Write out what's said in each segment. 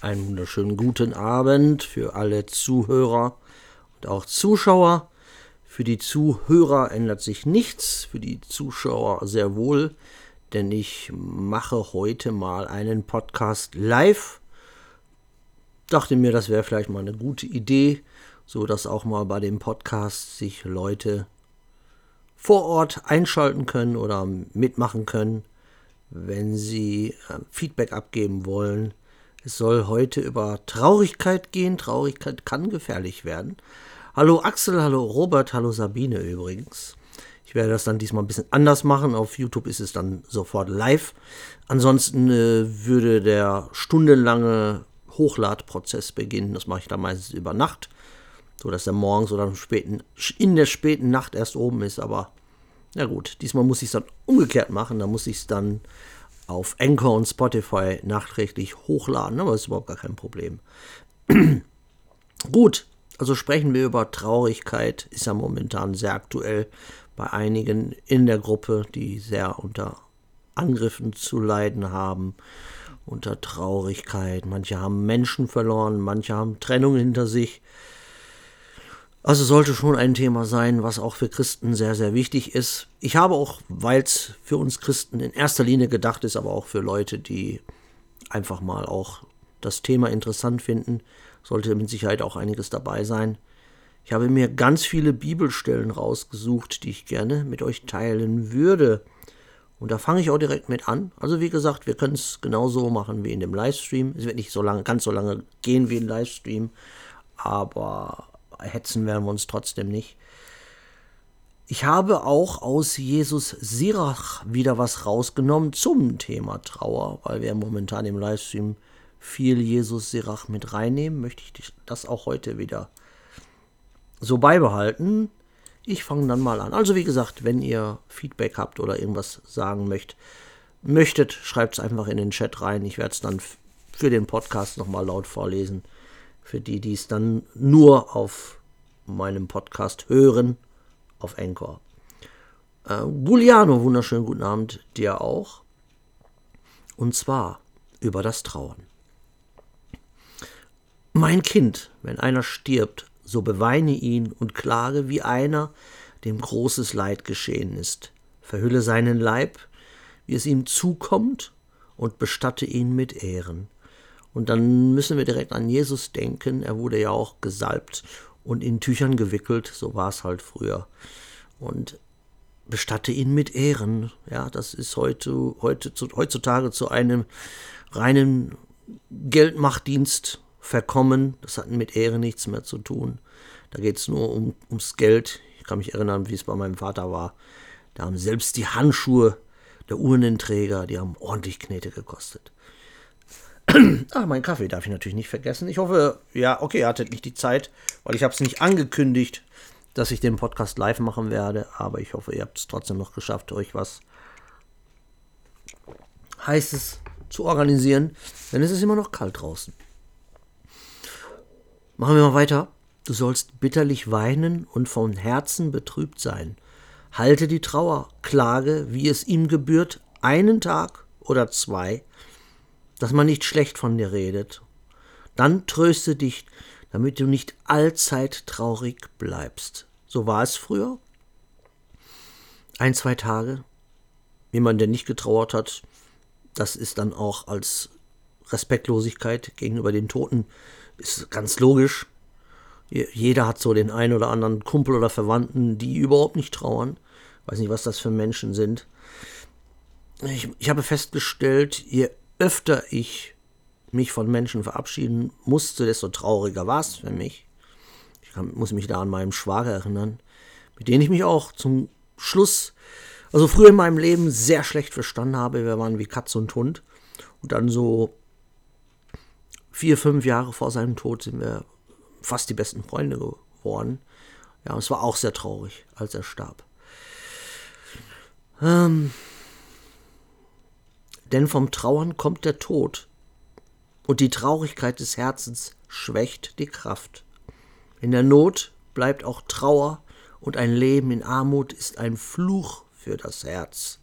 Einen wunderschönen guten Abend für alle Zuhörer und auch Zuschauer. Für die Zuhörer ändert sich nichts, für die Zuschauer sehr wohl, denn ich mache heute mal einen Podcast live. Dachte mir, das wäre vielleicht mal eine gute Idee, so dass auch mal bei dem Podcast sich Leute vor Ort einschalten können oder mitmachen können, wenn sie äh, Feedback abgeben wollen es soll heute über Traurigkeit gehen. Traurigkeit kann gefährlich werden. Hallo Axel, hallo Robert, hallo Sabine übrigens. Ich werde das dann diesmal ein bisschen anders machen. Auf YouTube ist es dann sofort live. Ansonsten äh, würde der stundenlange Hochladprozess beginnen. Das mache ich dann meistens über Nacht, so dass er morgens oder späten, in der späten Nacht erst oben ist. Aber na gut, diesmal muss ich es dann umgekehrt machen. Da muss ich es dann auf Anchor und Spotify nachträglich hochladen, aber ist überhaupt gar kein Problem. Gut, also sprechen wir über Traurigkeit, ist ja momentan sehr aktuell bei einigen in der Gruppe, die sehr unter Angriffen zu leiden haben, unter Traurigkeit. Manche haben Menschen verloren, manche haben Trennung hinter sich. Also sollte schon ein Thema sein, was auch für Christen sehr, sehr wichtig ist. Ich habe auch, weil es für uns Christen in erster Linie gedacht ist, aber auch für Leute, die einfach mal auch das Thema interessant finden, sollte mit Sicherheit auch einiges dabei sein. Ich habe mir ganz viele Bibelstellen rausgesucht, die ich gerne mit euch teilen würde. Und da fange ich auch direkt mit an. Also wie gesagt, wir können es genauso machen wie in dem Livestream. Es wird nicht so lange, ganz so lange gehen wie ein Livestream, aber hetzen werden wir uns trotzdem nicht. Ich habe auch aus Jesus Sirach wieder was rausgenommen zum Thema Trauer, weil wir momentan im Livestream viel Jesus Sirach mit reinnehmen, möchte ich das auch heute wieder so beibehalten. Ich fange dann mal an. Also wie gesagt, wenn ihr Feedback habt oder irgendwas sagen möchtet, möchtet schreibt es einfach in den Chat rein. Ich werde es dann für den Podcast nochmal laut vorlesen für die, die es dann nur auf meinem Podcast hören, auf Anchor. Äh, Giuliano, wunderschönen guten Abend dir auch. Und zwar über das Trauern. Mein Kind, wenn einer stirbt, so beweine ihn und klage wie einer, dem großes Leid geschehen ist. Verhülle seinen Leib, wie es ihm zukommt, und bestatte ihn mit Ehren. Und dann müssen wir direkt an Jesus denken. Er wurde ja auch gesalbt und in Tüchern gewickelt. So war es halt früher. Und bestatte ihn mit Ehren. Ja, das ist heute, heute heutzutage zu einem reinen Geldmachtdienst verkommen. Das hat mit Ehre nichts mehr zu tun. Da geht es nur um, ums Geld. Ich kann mich erinnern, wie es bei meinem Vater war. Da haben selbst die Handschuhe der Urnenträger, die haben ordentlich Knete gekostet. Ah, mein Kaffee darf ich natürlich nicht vergessen. Ich hoffe, ja, okay, ihr hattet nicht die Zeit, weil ich habe es nicht angekündigt, dass ich den Podcast live machen werde. Aber ich hoffe, ihr habt es trotzdem noch geschafft, euch was Heißes zu organisieren. Denn es ist immer noch kalt draußen. Machen wir mal weiter. Du sollst bitterlich weinen und von Herzen betrübt sein. Halte die Trauer, klage, wie es ihm gebührt, einen Tag oder zwei, dass man nicht schlecht von dir redet. Dann tröste dich, damit du nicht allzeit traurig bleibst. So war es früher. Ein, zwei Tage. Jemand, der nicht getrauert hat, das ist dann auch als Respektlosigkeit gegenüber den Toten, ist ganz logisch. Jeder hat so den einen oder anderen Kumpel oder Verwandten, die überhaupt nicht trauern. Weiß nicht, was das für Menschen sind. Ich, ich habe festgestellt, je öfter ich mich von Menschen verabschieden musste, desto trauriger war es für mich. Ich muss mich da an meinen Schwager erinnern, mit dem ich mich auch zum Schluss, also früher in meinem Leben sehr schlecht verstanden habe. Wir waren wie Katz und Hund. Und dann so vier, fünf Jahre vor seinem Tod sind wir fast die besten Freunde geworden. Ja, es war auch sehr traurig, als er starb. Ähm, denn vom Trauern kommt der Tod, und die Traurigkeit des Herzens schwächt die Kraft. In der Not bleibt auch Trauer, und ein Leben in Armut ist ein Fluch für das Herz.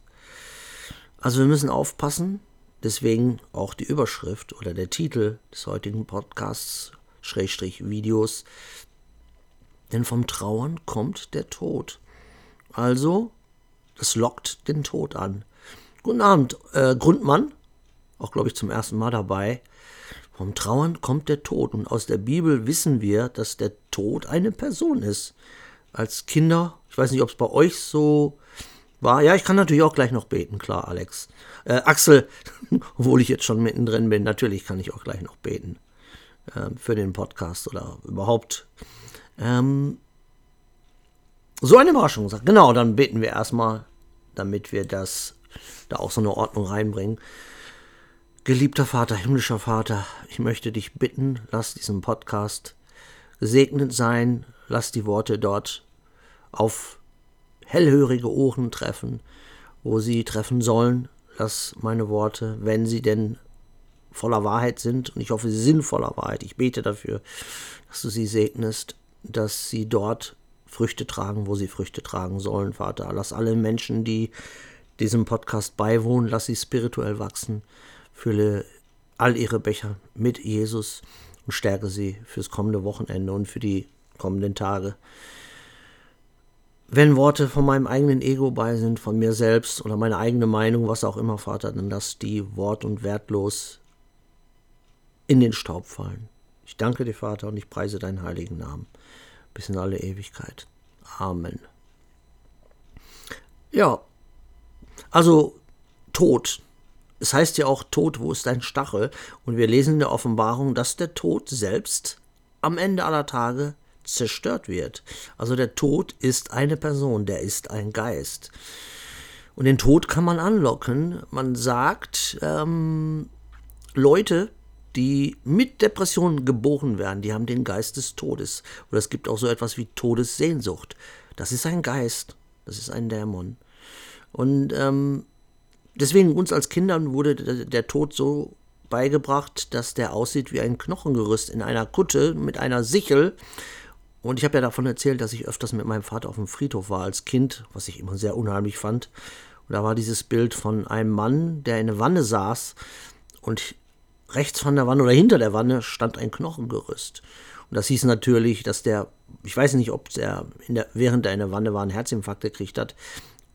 Also wir müssen aufpassen, deswegen auch die Überschrift oder der Titel des heutigen Podcasts, Schrägstrich Videos, denn vom Trauern kommt der Tod. Also, das lockt den Tod an. Guten Abend, äh, Grundmann, auch glaube ich zum ersten Mal dabei. Vom Trauern kommt der Tod und aus der Bibel wissen wir, dass der Tod eine Person ist. Als Kinder, ich weiß nicht, ob es bei euch so war. Ja, ich kann natürlich auch gleich noch beten, klar, Alex. Äh, Axel, obwohl ich jetzt schon mittendrin bin, natürlich kann ich auch gleich noch beten. Äh, für den Podcast oder überhaupt. Ähm, so eine Überraschung. Genau, dann beten wir erstmal, damit wir das da auch so eine Ordnung reinbringen. Geliebter Vater, himmlischer Vater, ich möchte dich bitten, lass diesen Podcast gesegnet sein, lass die Worte dort auf hellhörige Ohren treffen, wo sie treffen sollen. Lass meine Worte, wenn sie denn voller Wahrheit sind, und ich hoffe, sie sind voller Wahrheit, ich bete dafür, dass du sie segnest, dass sie dort Früchte tragen, wo sie Früchte tragen sollen, Vater. Lass alle Menschen, die diesem Podcast beiwohnen, lass sie spirituell wachsen Fülle all ihre Becher mit Jesus und stärke sie fürs kommende Wochenende und für die kommenden Tage. Wenn Worte von meinem eigenen Ego bei sind, von mir selbst oder meine eigene Meinung, was auch immer, Vater, dann lass die wort- und wertlos in den Staub fallen. Ich danke dir, Vater, und ich preise deinen heiligen Namen bis in alle Ewigkeit. Amen. Ja, also Tod, es heißt ja auch, Tod, wo ist dein Stachel? Und wir lesen in der Offenbarung, dass der Tod selbst am Ende aller Tage zerstört wird. Also der Tod ist eine Person, der ist ein Geist. Und den Tod kann man anlocken. Man sagt, ähm, Leute, die mit Depressionen geboren werden, die haben den Geist des Todes. Oder es gibt auch so etwas wie Todessehnsucht. Das ist ein Geist, das ist ein Dämon. Und ähm, deswegen uns als Kindern wurde der Tod so beigebracht, dass der aussieht wie ein Knochengerüst in einer Kutte mit einer Sichel. Und ich habe ja davon erzählt, dass ich öfters mit meinem Vater auf dem Friedhof war als Kind, was ich immer sehr unheimlich fand. Und da war dieses Bild von einem Mann, der in der Wanne saß und rechts von der Wanne oder hinter der Wanne stand ein Knochengerüst. Und das hieß natürlich, dass der, ich weiß nicht, ob der, der während er in der Wanne war, einen Herzinfarkt gekriegt hat.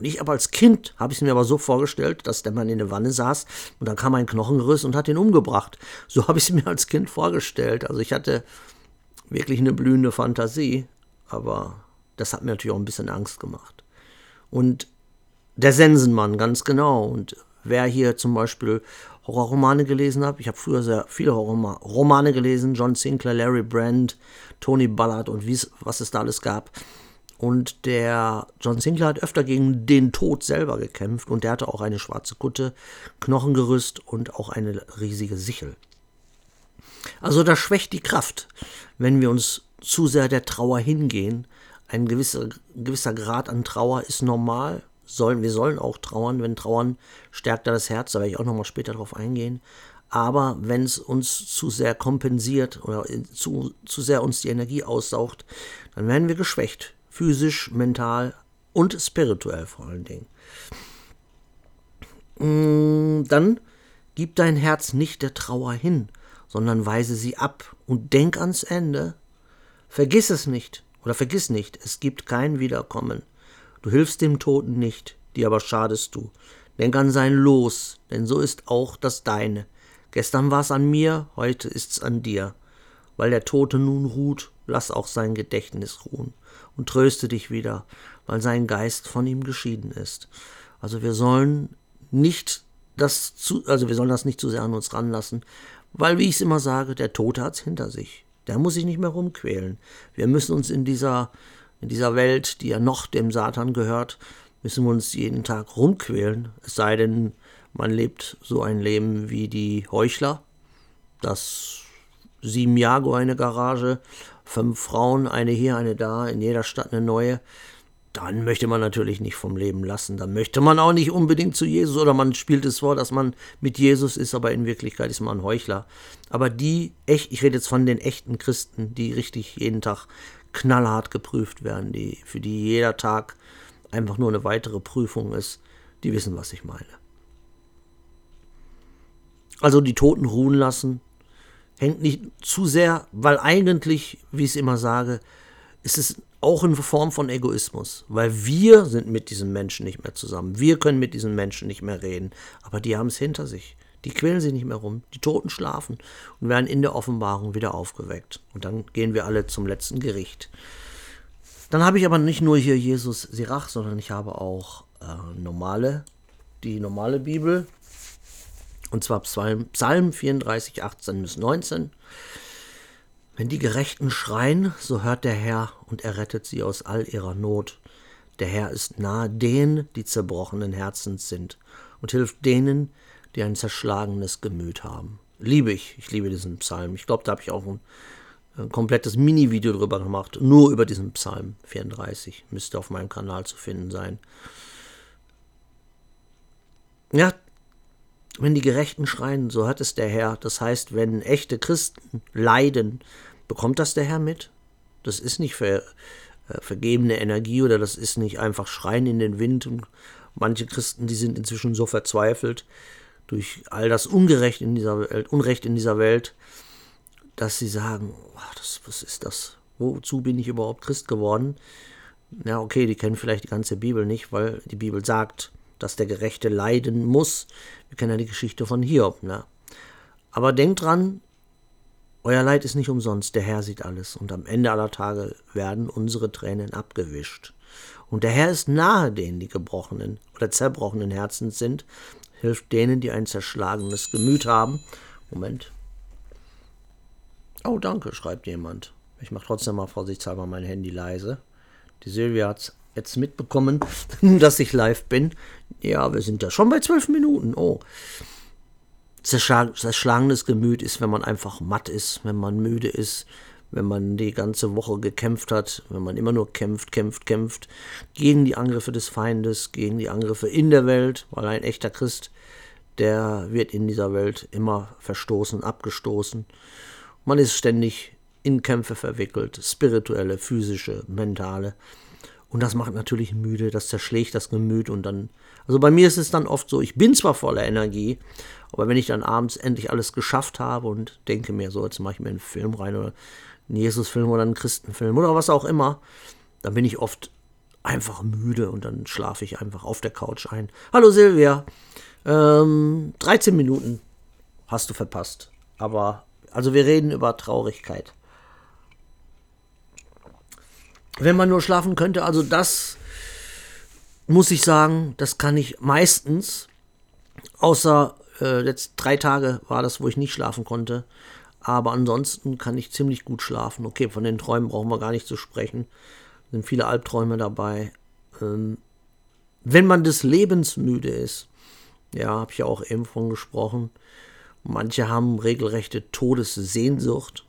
Und ich aber als Kind habe ich es mir aber so vorgestellt, dass der Mann in der Wanne saß und dann kam ein Knochenriss und hat ihn umgebracht. So habe ich es mir als Kind vorgestellt. Also ich hatte wirklich eine blühende Fantasie, aber das hat mir natürlich auch ein bisschen Angst gemacht. Und der Sensenmann, ganz genau. Und wer hier zum Beispiel Horrorromane gelesen hat, ich habe früher sehr viele Horrorromane gelesen, John Sinclair, Larry Brand, Tony Ballard und was es da alles gab. Und der John Sinclair hat öfter gegen den Tod selber gekämpft und der hatte auch eine schwarze Kutte, Knochengerüst und auch eine riesige Sichel. Also das schwächt die Kraft, wenn wir uns zu sehr der Trauer hingehen. Ein gewisser, gewisser Grad an Trauer ist normal. Sollen, wir sollen auch trauern. Wenn trauern, stärkt da das Herz. Da werde ich auch nochmal später drauf eingehen. Aber wenn es uns zu sehr kompensiert oder zu, zu sehr uns die Energie aussaugt, dann werden wir geschwächt physisch, mental und spirituell vor allen Dingen. Mm, dann gib dein Herz nicht der Trauer hin, sondern weise sie ab und denk ans Ende. Vergiss es nicht oder vergiss nicht, es gibt kein Wiederkommen. Du hilfst dem Toten nicht, dir aber schadest du. Denk an sein Los, denn so ist auch das deine. Gestern war es an mir, heute ist's an dir. Weil der Tote nun ruht, lass auch sein Gedächtnis ruhen und tröste dich wieder, weil sein Geist von ihm geschieden ist. Also wir sollen nicht das zu, also wir sollen das nicht zu sehr an uns ranlassen, weil, wie ich es immer sage, der Tote hat's hinter sich. Der muss sich nicht mehr rumquälen. Wir müssen uns in dieser, in dieser Welt, die ja noch dem Satan gehört, müssen wir uns jeden Tag rumquälen. Es sei denn, man lebt so ein Leben wie die Heuchler, das sieben Jago eine Garage, fünf Frauen, eine hier, eine da, in jeder Stadt eine neue, dann möchte man natürlich nicht vom Leben lassen. Dann möchte man auch nicht unbedingt zu Jesus oder man spielt es vor, dass man mit Jesus ist, aber in Wirklichkeit ist man ein Heuchler. Aber die echt, ich rede jetzt von den echten Christen, die richtig jeden Tag knallhart geprüft werden, die, für die jeder Tag einfach nur eine weitere Prüfung ist, die wissen, was ich meine. Also die Toten ruhen lassen, hängt nicht zu sehr, weil eigentlich, wie ich es immer sage, ist es auch in Form von Egoismus, weil wir sind mit diesen Menschen nicht mehr zusammen. Wir können mit diesen Menschen nicht mehr reden, aber die haben es hinter sich. Die quälen sich nicht mehr rum. Die Toten schlafen und werden in der Offenbarung wieder aufgeweckt. Und dann gehen wir alle zum letzten Gericht. Dann habe ich aber nicht nur hier Jesus Sirach, sondern ich habe auch äh, normale, die normale Bibel. Und zwar Psalm, Psalm 34, 18 bis 19. Wenn die Gerechten schreien, so hört der Herr und er rettet sie aus all ihrer Not. Der Herr ist nahe denen, die zerbrochenen Herzens sind und hilft denen, die ein zerschlagenes Gemüt haben. Liebe ich, ich liebe diesen Psalm. Ich glaube, da habe ich auch ein, ein komplettes Mini-Video drüber gemacht, nur über diesen Psalm 34. Müsste auf meinem Kanal zu finden sein. Ja, wenn die Gerechten schreien, so hört es der Herr. Das heißt, wenn echte Christen leiden, bekommt das der Herr mit? Das ist nicht ver, äh, vergebene Energie oder das ist nicht einfach Schreien in den Wind. Und manche Christen, die sind inzwischen so verzweifelt durch all das Ungerecht in dieser Welt, Unrecht in dieser Welt, dass sie sagen, oh, das, was ist das? Wozu bin ich überhaupt Christ geworden? Ja, okay, die kennen vielleicht die ganze Bibel nicht, weil die Bibel sagt, dass der Gerechte leiden muss. Wir kennen ja die Geschichte von Hiob. Ne? Aber denkt dran, euer Leid ist nicht umsonst, der Herr sieht alles, und am Ende aller Tage werden unsere Tränen abgewischt. Und der Herr ist nahe denen, die gebrochenen oder zerbrochenen Herzens sind, hilft denen, die ein zerschlagenes Gemüt haben. Moment. Oh, danke, schreibt jemand. Ich mache trotzdem mal vorsichtshalber mein Handy leise. Die Silvia hat jetzt mitbekommen, dass ich live bin. Ja, wir sind ja schon bei zwölf Minuten. Oh. Zerschlagenes Gemüt ist, wenn man einfach matt ist, wenn man müde ist, wenn man die ganze Woche gekämpft hat, wenn man immer nur kämpft, kämpft, kämpft, gegen die Angriffe des Feindes, gegen die Angriffe in der Welt, weil ein echter Christ, der wird in dieser Welt immer verstoßen, abgestoßen. Man ist ständig in Kämpfe verwickelt, spirituelle, physische, mentale. Und das macht natürlich müde, das zerschlägt das Gemüt und dann. Also bei mir ist es dann oft so, ich bin zwar voller Energie, aber wenn ich dann abends endlich alles geschafft habe und denke mir so, jetzt mache ich mir einen Film rein oder einen Jesus-Film oder einen Christenfilm oder was auch immer, dann bin ich oft einfach müde und dann schlafe ich einfach auf der Couch ein. Hallo Silvia, ähm, 13 Minuten hast du verpasst. Aber, also wir reden über Traurigkeit wenn man nur schlafen könnte, also das muss ich sagen, das kann ich meistens, außer äh, jetzt drei Tage war das, wo ich nicht schlafen konnte. Aber ansonsten kann ich ziemlich gut schlafen. Okay, von den Träumen brauchen wir gar nicht zu sprechen. Sind viele Albträume dabei. Ähm, wenn man des Lebens müde ist, ja, habe ich ja auch eben von gesprochen. Manche haben regelrechte Todessehnsucht.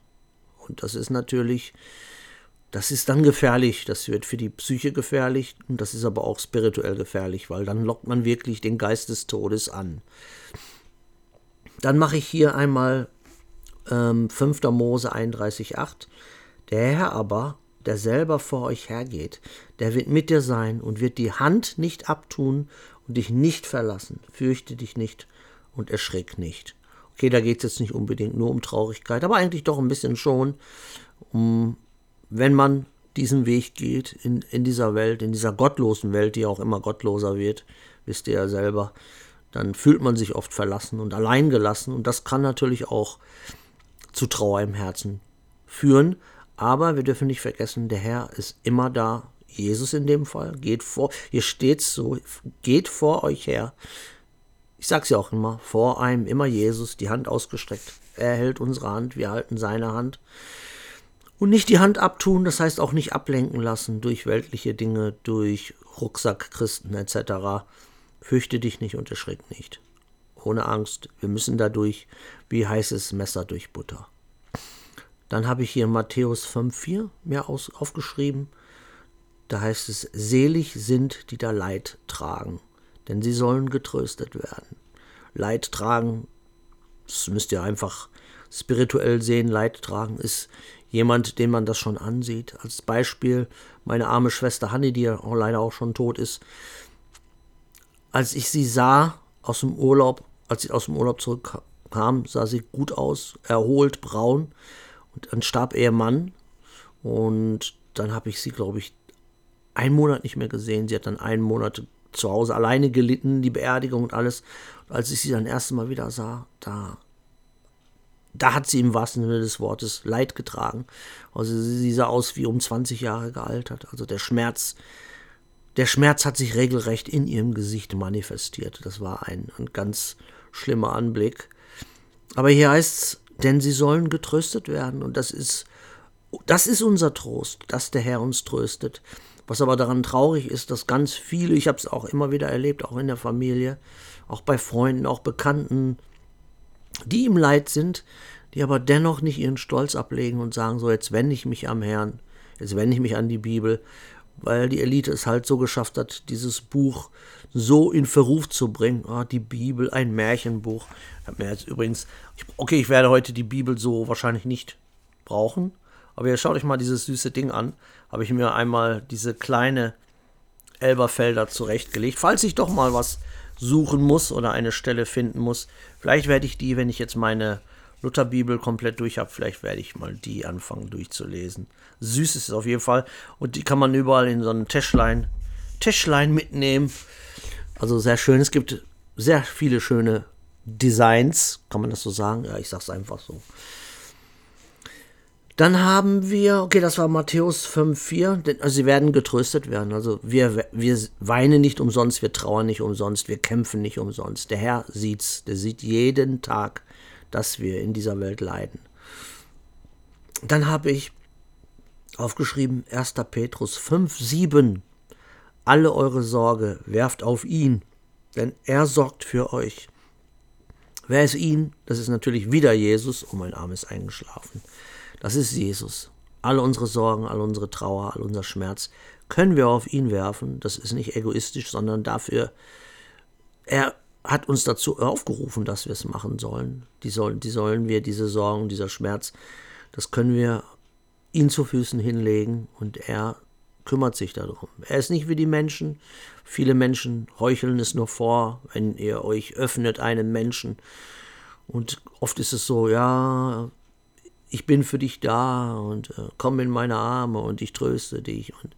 Und das ist natürlich das ist dann gefährlich, das wird für die Psyche gefährlich und das ist aber auch spirituell gefährlich, weil dann lockt man wirklich den Geist des Todes an. Dann mache ich hier einmal ähm, 5. Mose 31,8. Der Herr aber, der selber vor euch hergeht, der wird mit dir sein und wird die Hand nicht abtun und dich nicht verlassen. Fürchte dich nicht und erschrick nicht. Okay, da geht es jetzt nicht unbedingt nur um Traurigkeit, aber eigentlich doch ein bisschen schon um wenn man diesen Weg geht in, in dieser Welt, in dieser gottlosen Welt, die auch immer gottloser wird, wisst ihr ja selber, dann fühlt man sich oft verlassen und alleingelassen und das kann natürlich auch zu Trauer im Herzen führen. Aber wir dürfen nicht vergessen, der Herr ist immer da. Jesus in dem Fall geht vor, hier steht so, geht vor euch her. Ich sag's ja auch immer, vor einem immer Jesus, die Hand ausgestreckt. Er hält unsere Hand, wir halten seine Hand. Und nicht die Hand abtun, das heißt auch nicht ablenken lassen durch weltliche Dinge, durch Rucksackchristen etc. Fürchte dich nicht und erschrick nicht. Ohne Angst, wir müssen dadurch wie heißes Messer durch Butter. Dann habe ich hier Matthäus 5,4 mir aus, aufgeschrieben. Da heißt es, selig sind, die da Leid tragen, denn sie sollen getröstet werden. Leid tragen, das müsst ihr einfach spirituell sehen, Leid tragen ist jemand, den man das schon ansieht. Als Beispiel meine arme Schwester Hanni, die ja leider auch schon tot ist. Als ich sie sah aus dem Urlaub, als sie aus dem Urlaub zurückkam, kam, sah sie gut aus, erholt, braun. Und dann starb ihr Mann. Und dann habe ich sie, glaube ich, einen Monat nicht mehr gesehen. Sie hat dann einen Monat zu Hause alleine gelitten, die Beerdigung und alles. Und als ich sie dann erste Mal wieder sah, da, da hat sie im wahrsten Sinne des Wortes Leid getragen. Also sie sah aus wie um 20 Jahre gealtert. Also der Schmerz, der Schmerz hat sich regelrecht in ihrem Gesicht manifestiert. Das war ein, ein ganz schlimmer Anblick. Aber hier heißt es, denn sie sollen getröstet werden. Und das ist, das ist unser Trost, dass der Herr uns tröstet. Was aber daran traurig ist, dass ganz viele, ich habe es auch immer wieder erlebt, auch in der Familie, auch bei Freunden, auch Bekannten, die im Leid sind, die aber dennoch nicht ihren Stolz ablegen und sagen, so jetzt wende ich mich am Herrn, jetzt wende ich mich an die Bibel, weil die Elite es halt so geschafft hat, dieses Buch so in Verruf zu bringen. Ah, die Bibel, ein Märchenbuch. Ich habe mir jetzt übrigens, okay, ich werde heute die Bibel so wahrscheinlich nicht brauchen, aber ihr schaut euch mal dieses süße Ding an. Habe ich mir einmal diese kleine Elberfelder zurechtgelegt. Falls ich doch mal was suchen muss oder eine Stelle finden muss, vielleicht werde ich die, wenn ich jetzt meine Lutherbibel komplett durch habe, vielleicht werde ich mal die anfangen durchzulesen. Süß ist es auf jeden Fall. Und die kann man überall in so einem Täschlein, Täschlein mitnehmen. Also sehr schön. Es gibt sehr viele schöne Designs, kann man das so sagen? Ja, ich sage es einfach so. Dann haben wir, okay, das war Matthäus 5,4, also sie werden getröstet werden. Also wir, wir weinen nicht umsonst, wir trauern nicht umsonst, wir kämpfen nicht umsonst. Der Herr sieht's, der sieht jeden Tag, dass wir in dieser Welt leiden. Dann habe ich aufgeschrieben 1. Petrus 5, 7. Alle eure Sorge werft auf ihn, denn er sorgt für euch. Wer ist ihn? Das ist natürlich wieder Jesus. Oh, mein Arm ist eingeschlafen. Das ist Jesus. Alle unsere Sorgen, all unsere Trauer, all unser Schmerz können wir auf ihn werfen. Das ist nicht egoistisch, sondern dafür, er hat uns dazu aufgerufen, dass wir es machen sollen. Die sollen, die sollen wir, diese Sorgen, dieser Schmerz, das können wir ihn zu Füßen hinlegen und er kümmert sich darum. Er ist nicht wie die Menschen. Viele Menschen heucheln es nur vor, wenn ihr euch öffnet einem Menschen. Und oft ist es so, ja, ich bin für dich da und äh, komm in meine Arme und ich tröste dich. Und,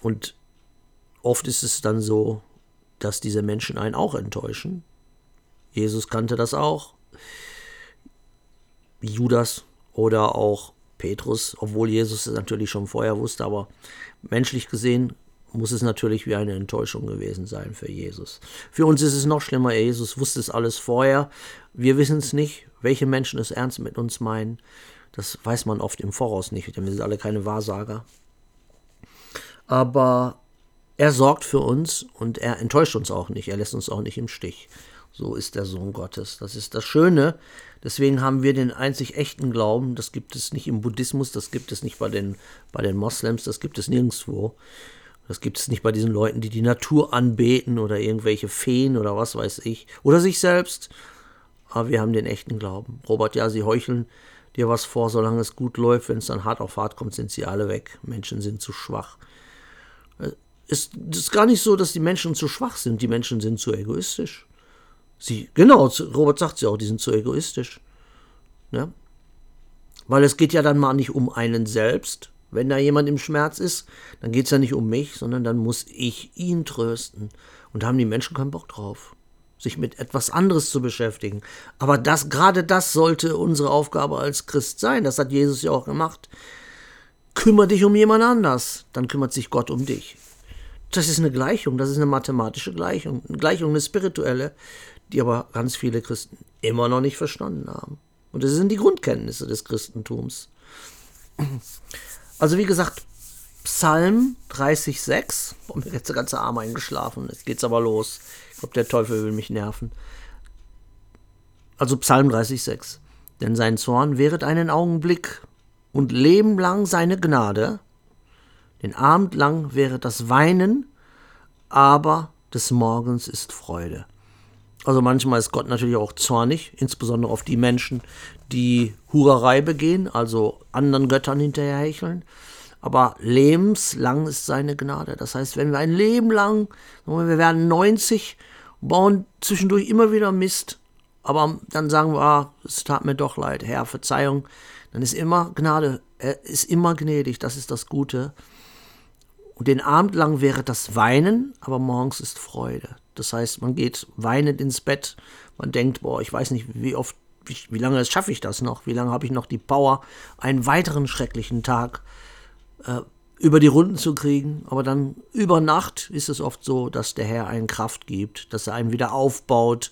und oft ist es dann so, dass diese Menschen einen auch enttäuschen. Jesus kannte das auch. Judas oder auch Petrus, obwohl Jesus es natürlich schon vorher wusste, aber menschlich gesehen muss es natürlich wie eine Enttäuschung gewesen sein für Jesus. Für uns ist es noch schlimmer, Jesus wusste es alles vorher. Wir wissen es nicht, welche Menschen es ernst mit uns meinen. Das weiß man oft im Voraus nicht, denn wir sind alle keine Wahrsager. Aber er sorgt für uns und er enttäuscht uns auch nicht, er lässt uns auch nicht im Stich. So ist der Sohn Gottes. Das ist das Schöne. Deswegen haben wir den einzig echten Glauben. Das gibt es nicht im Buddhismus, das gibt es nicht bei den, bei den Moslems, das gibt es nirgendwo. Das gibt es nicht bei diesen Leuten, die die Natur anbeten oder irgendwelche Feen oder was weiß ich. Oder sich selbst. Aber wir haben den echten Glauben. Robert, ja, sie heucheln dir was vor, solange es gut läuft. Wenn es dann hart auf hart kommt, sind sie alle weg. Menschen sind zu schwach. Es ist gar nicht so, dass die Menschen zu schwach sind. Die Menschen sind zu egoistisch. Sie, genau, Robert sagt sie auch, die sind zu egoistisch. Ja? Weil es geht ja dann mal nicht um einen selbst, wenn da jemand im Schmerz ist, dann geht es ja nicht um mich, sondern dann muss ich ihn trösten. Und da haben die Menschen keinen Bock drauf, sich mit etwas anderes zu beschäftigen. Aber das, gerade das sollte unsere Aufgabe als Christ sein. Das hat Jesus ja auch gemacht. Kümmer dich um jemand anders, dann kümmert sich Gott um dich. Das ist eine Gleichung, das ist eine mathematische Gleichung, eine Gleichung, eine spirituelle, die aber ganz viele Christen immer noch nicht verstanden haben. Und das sind die Grundkenntnisse des Christentums. Also wie gesagt, Psalm 30,6. Boah, mir jetzt der ganze Arm eingeschlafen. Jetzt geht's aber los. Ich glaube, der Teufel will mich nerven. Also Psalm 30,6. Denn sein Zorn währet einen Augenblick und lebenlang seine Gnade. Den Abend lang wäre das Weinen, aber des Morgens ist Freude. Also manchmal ist Gott natürlich auch zornig, insbesondere auf die Menschen, die Hurerei begehen, also anderen Göttern hinterherhecheln. Aber lebenslang ist seine Gnade. Das heißt, wenn wir ein Leben lang, wir werden 90, bauen zwischendurch immer wieder Mist, aber dann sagen wir, ah, es tat mir doch leid, Herr, Verzeihung, dann ist immer Gnade, er ist immer gnädig, das ist das Gute. Und den Abend lang wäre das Weinen, aber morgens ist Freude. Das heißt, man geht weinend ins Bett, man denkt, boah, ich weiß nicht, wie oft, wie, wie lange schaffe ich das noch, wie lange habe ich noch die Power, einen weiteren schrecklichen Tag äh, über die Runden zu kriegen. Aber dann über Nacht ist es oft so, dass der Herr einen Kraft gibt, dass er einen wieder aufbaut.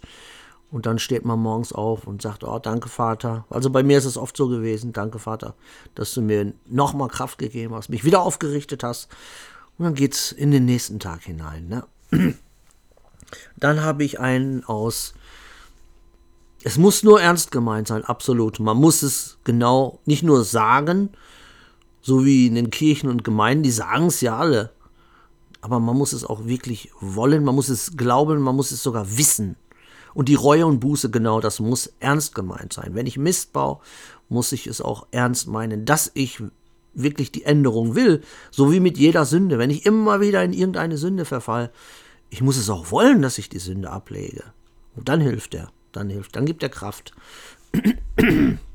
Und dann steht man morgens auf und sagt, oh, danke Vater. Also bei mir ist es oft so gewesen, danke Vater, dass du mir nochmal Kraft gegeben hast, mich wieder aufgerichtet hast. Und dann geht's in den nächsten Tag hinein. Ne? Dann habe ich einen aus. Es muss nur ernst gemeint sein, absolut. Man muss es genau nicht nur sagen, so wie in den Kirchen und Gemeinden, die sagen es ja alle. Aber man muss es auch wirklich wollen, man muss es glauben, man muss es sogar wissen. Und die Reue und Buße, genau, das muss ernst gemeint sein. Wenn ich Mist baue, muss ich es auch ernst meinen, dass ich wirklich die Änderung will, so wie mit jeder Sünde. Wenn ich immer wieder in irgendeine Sünde verfall, ich muss es auch wollen, dass ich die Sünde ablege. Und dann hilft er. Dann hilft. Dann gibt er Kraft.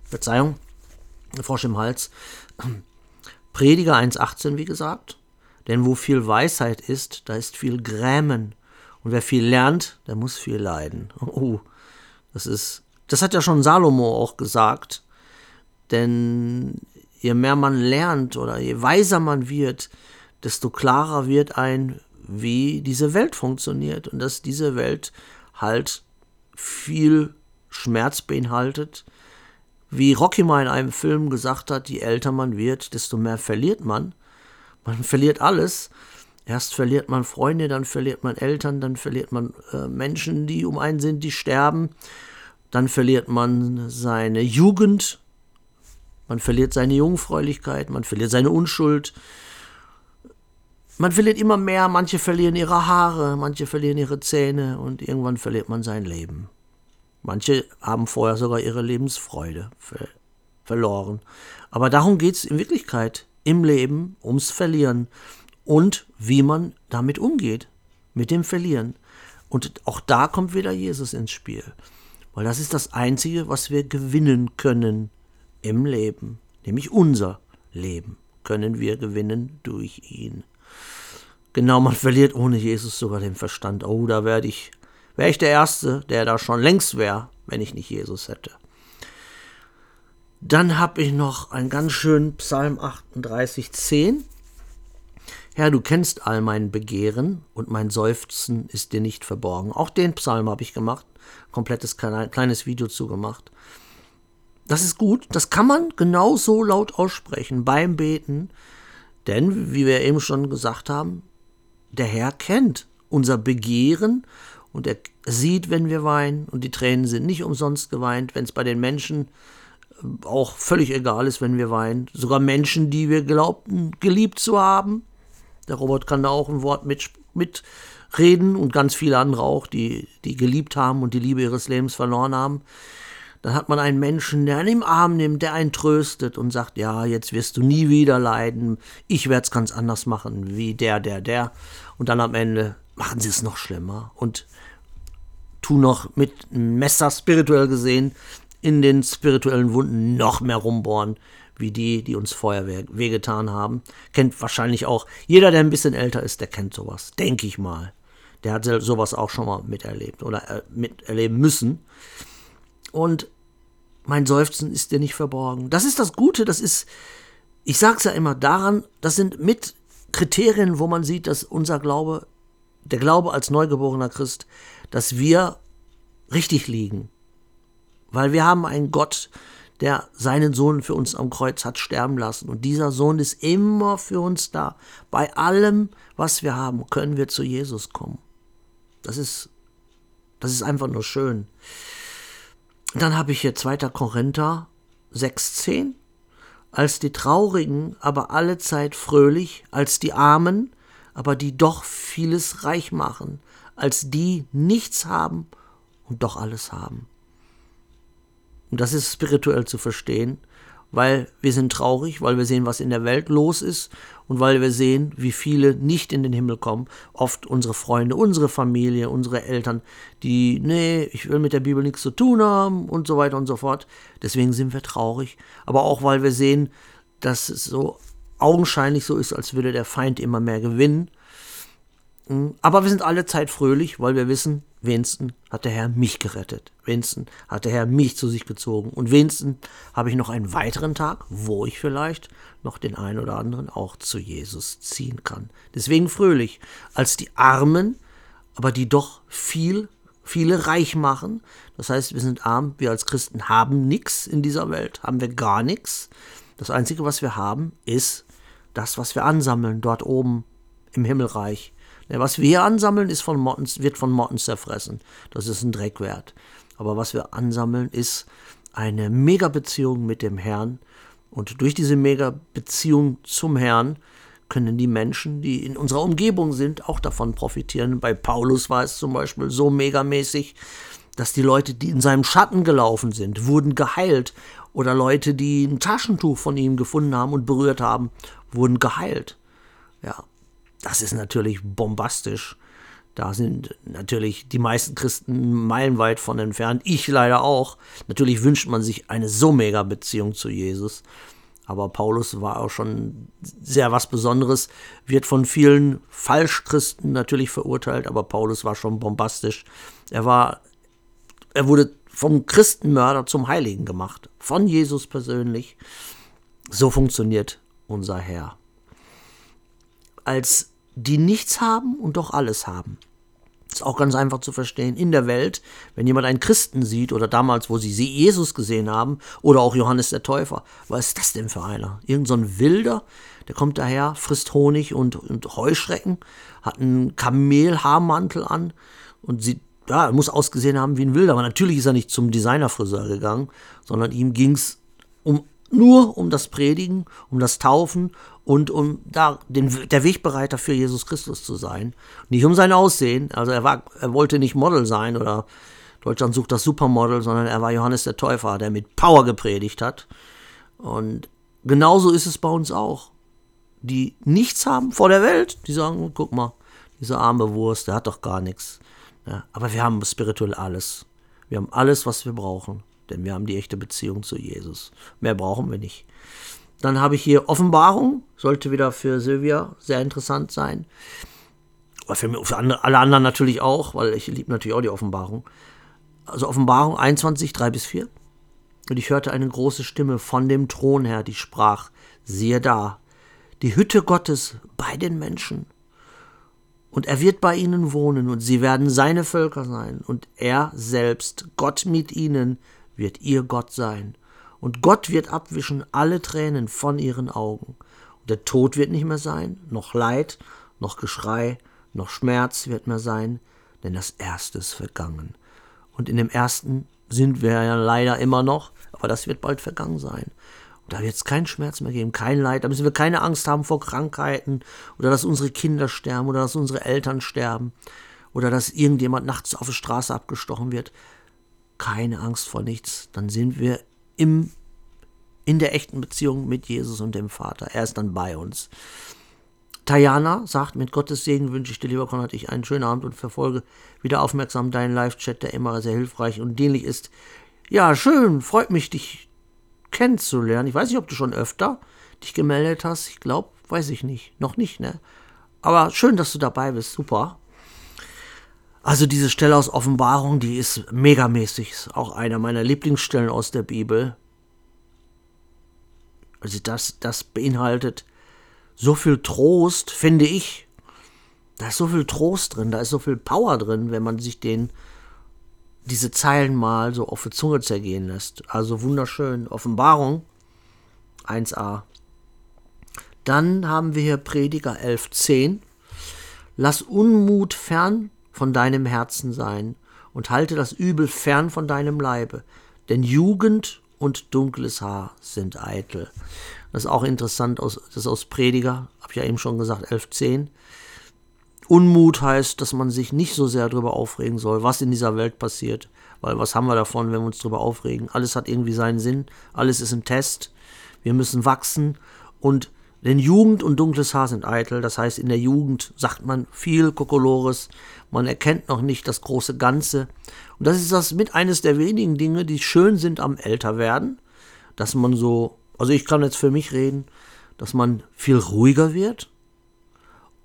Verzeihung. Frosch im Hals. Prediger 1,18, wie gesagt. Denn wo viel Weisheit ist, da ist viel Grämen. Und wer viel lernt, der muss viel leiden. Oh, das ist, das hat ja schon Salomo auch gesagt. Denn je mehr man lernt oder je weiser man wird, desto klarer wird ein, wie diese Welt funktioniert und dass diese Welt halt viel Schmerz beinhaltet. Wie Rocky mal in einem Film gesagt hat, je älter man wird, desto mehr verliert man. Man verliert alles. Erst verliert man Freunde, dann verliert man Eltern, dann verliert man äh, Menschen, die um einen sind, die sterben. Dann verliert man seine Jugend, man verliert seine Jungfräulichkeit, man verliert seine Unschuld, man verliert immer mehr, manche verlieren ihre Haare, manche verlieren ihre Zähne und irgendwann verliert man sein Leben. Manche haben vorher sogar ihre Lebensfreude ver verloren. Aber darum geht es in Wirklichkeit im Leben ums Verlieren und wie man damit umgeht, mit dem Verlieren. Und auch da kommt wieder Jesus ins Spiel. Weil das ist das Einzige, was wir gewinnen können im Leben, nämlich unser Leben können wir gewinnen durch ihn. Genau, man verliert ohne Jesus sogar den Verstand. Oh, da werde ich, wäre ich der Erste, der da schon längst wäre, wenn ich nicht Jesus hätte. Dann habe ich noch einen ganz schönen Psalm 38, 10. Herr, du kennst all mein Begehren und mein Seufzen ist dir nicht verborgen. Auch den Psalm habe ich gemacht, komplettes kleines Video zugemacht. Das ist gut, das kann man genauso laut aussprechen beim Beten, denn, wie wir eben schon gesagt haben, der Herr kennt unser Begehren und er sieht, wenn wir weinen und die Tränen sind nicht umsonst geweint, wenn es bei den Menschen äh, auch völlig egal ist, wenn wir weinen. Sogar Menschen, die wir glaubten, geliebt zu haben. Der Robert kann da auch ein Wort mit, mitreden und ganz viele andere auch, die, die geliebt haben und die Liebe ihres Lebens verloren haben. Dann hat man einen Menschen, der einen im Arm nimmt, der einen tröstet und sagt, ja, jetzt wirst du nie wieder leiden, ich werde es ganz anders machen, wie der, der, der. Und dann am Ende machen sie es noch schlimmer und tun noch mit Messer spirituell gesehen in den spirituellen Wunden noch mehr rumbohren, wie die, die uns vorher wehgetan haben. Kennt wahrscheinlich auch jeder, der ein bisschen älter ist, der kennt sowas, denke ich mal. Der hat sowas auch schon mal miterlebt oder äh, miterleben müssen. Und mein Seufzen ist dir nicht verborgen. Das ist das Gute, das ist, ich sag's ja immer daran, das sind mit Kriterien, wo man sieht, dass unser Glaube, der Glaube als neugeborener Christ, dass wir richtig liegen. Weil wir haben einen Gott, der seinen Sohn für uns am Kreuz hat sterben lassen. Und dieser Sohn ist immer für uns da. Bei allem, was wir haben, können wir zu Jesus kommen. Das ist, das ist einfach nur schön. Dann habe ich hier 2. Korinther 6,10. Als die Traurigen, aber allezeit fröhlich, als die Armen, aber die doch vieles reich machen, als die nichts haben und doch alles haben. Und das ist spirituell zu verstehen. weil wir sind traurig, weil wir sehen, was in der Welt los ist und weil wir sehen, wie viele nicht in den Himmel kommen. Oft unsere Freunde, unsere Familie, unsere Eltern, die, nee, ich will mit der Bibel nichts zu tun haben und so weiter und so fort. Deswegen sind wir traurig. Aber auch, weil wir sehen, dass es so augenscheinlich so ist, als würde der Feind immer mehr gewinnen. Hm, aber wir sind alle Zeit fröhlich, weil wir wissen, wenigstens hat der Herr mich gerettet. Wenigstens hat der Herr mich zu sich gezogen. Und wenigstens habe ich noch einen weiteren Tag, wo ich vielleicht noch den einen oder anderen auch zu Jesus ziehen kann. Deswegen fröhlich, als die Armen, aber die doch viel, viele reich machen. Das heißt, wir sind arm, wir als Christen haben nichts in dieser Welt, haben wir gar nichts. Das Einzige, was wir haben, ist das, was wir ansammeln dort oben im Himmelreich. Was wir ansammeln, ist von Motten, wird von Motten zerfressen. Das ist ein Dreck wert. Aber was wir ansammeln, ist eine Mega-Beziehung mit dem Herrn. Und durch diese Mega-Beziehung zum Herrn können die Menschen, die in unserer Umgebung sind, auch davon profitieren. Bei Paulus war es zum Beispiel so megamäßig, dass die Leute, die in seinem Schatten gelaufen sind, wurden geheilt. Oder Leute, die ein Taschentuch von ihm gefunden haben und berührt haben, wurden geheilt. Ja, das ist natürlich bombastisch. Da sind natürlich die meisten Christen meilenweit von entfernt. Ich leider auch. Natürlich wünscht man sich eine so mega Beziehung zu Jesus. Aber Paulus war auch schon sehr was Besonderes, wird von vielen Falschchristen natürlich verurteilt, aber Paulus war schon bombastisch. Er war, er wurde vom Christenmörder zum Heiligen gemacht. Von Jesus persönlich. So funktioniert unser Herr als die nichts haben und doch alles haben. Ist auch ganz einfach zu verstehen. In der Welt, wenn jemand einen Christen sieht oder damals, wo sie Jesus gesehen haben oder auch Johannes der Täufer, was ist das denn für einer? Irgend so ein Wilder, der kommt daher, frisst Honig und, und Heuschrecken, hat einen Kamelhaarmantel an und sieht, ja, muss ausgesehen haben wie ein Wilder. Aber natürlich ist er nicht zum Designerfriseur gegangen, sondern ihm ging es um nur um das Predigen, um das Taufen und um da den, der Wegbereiter für Jesus Christus zu sein. Nicht um sein Aussehen. Also er, war, er wollte nicht Model sein oder Deutschland sucht das Supermodel, sondern er war Johannes der Täufer, der mit Power gepredigt hat. Und genauso ist es bei uns auch. Die nichts haben vor der Welt, die sagen, guck mal, diese arme Wurst, der hat doch gar nichts. Ja, aber wir haben spirituell alles. Wir haben alles, was wir brauchen denn wir haben die echte Beziehung zu Jesus. Mehr brauchen wir nicht. Dann habe ich hier Offenbarung, sollte wieder für Silvia sehr interessant sein. Aber für, für andere, alle anderen natürlich auch, weil ich liebe natürlich auch die Offenbarung. Also Offenbarung 21, 3 bis 4. Und ich hörte eine große Stimme von dem Thron her, die sprach, siehe da, die Hütte Gottes bei den Menschen. Und er wird bei ihnen wohnen, und sie werden seine Völker sein, und er selbst, Gott mit ihnen, wird ihr Gott sein. Und Gott wird abwischen alle Tränen von ihren Augen. Und der Tod wird nicht mehr sein, noch Leid, noch Geschrei, noch Schmerz wird mehr sein, denn das Erste ist vergangen. Und in dem Ersten sind wir ja leider immer noch, aber das wird bald vergangen sein. Und da wird es keinen Schmerz mehr geben, kein Leid, da müssen wir keine Angst haben vor Krankheiten oder dass unsere Kinder sterben oder dass unsere Eltern sterben oder dass irgendjemand nachts auf der Straße abgestochen wird keine Angst vor nichts, dann sind wir im, in der echten Beziehung mit Jesus und dem Vater. Er ist dann bei uns. Tajana sagt, mit Gottes Segen wünsche ich dir, lieber Konrad, ich einen schönen Abend und verfolge wieder aufmerksam deinen Live-Chat, der immer sehr hilfreich und dienlich ist. Ja, schön, freut mich, dich kennenzulernen. Ich weiß nicht, ob du schon öfter dich gemeldet hast. Ich glaube, weiß ich nicht. Noch nicht, ne? Aber schön, dass du dabei bist. Super. Also diese Stelle aus Offenbarung, die ist megamäßig, ist auch eine meiner Lieblingsstellen aus der Bibel. Also das, das beinhaltet so viel Trost, finde ich. Da ist so viel Trost drin, da ist so viel Power drin, wenn man sich den diese Zeilen mal so auf die Zunge zergehen lässt. Also wunderschön. Offenbarung 1a. Dann haben wir hier Prediger 11.10. Lass Unmut fern von deinem Herzen sein und halte das Übel fern von deinem Leibe, denn Jugend und dunkles Haar sind eitel. Das ist auch interessant, das ist aus Prediger, habe ich ja eben schon gesagt, 11.10. Unmut heißt, dass man sich nicht so sehr darüber aufregen soll, was in dieser Welt passiert, Weil was haben wir davon, wenn wir uns darüber aufregen? Alles hat irgendwie seinen Sinn, alles ist ein Test. Wir müssen wachsen und denn Jugend und dunkles Haar sind eitel, das heißt, in der Jugend sagt man viel Kokolores, man erkennt noch nicht das große Ganze. Und das ist das mit eines der wenigen Dinge, die schön sind am Älterwerden, dass man so, also ich kann jetzt für mich reden, dass man viel ruhiger wird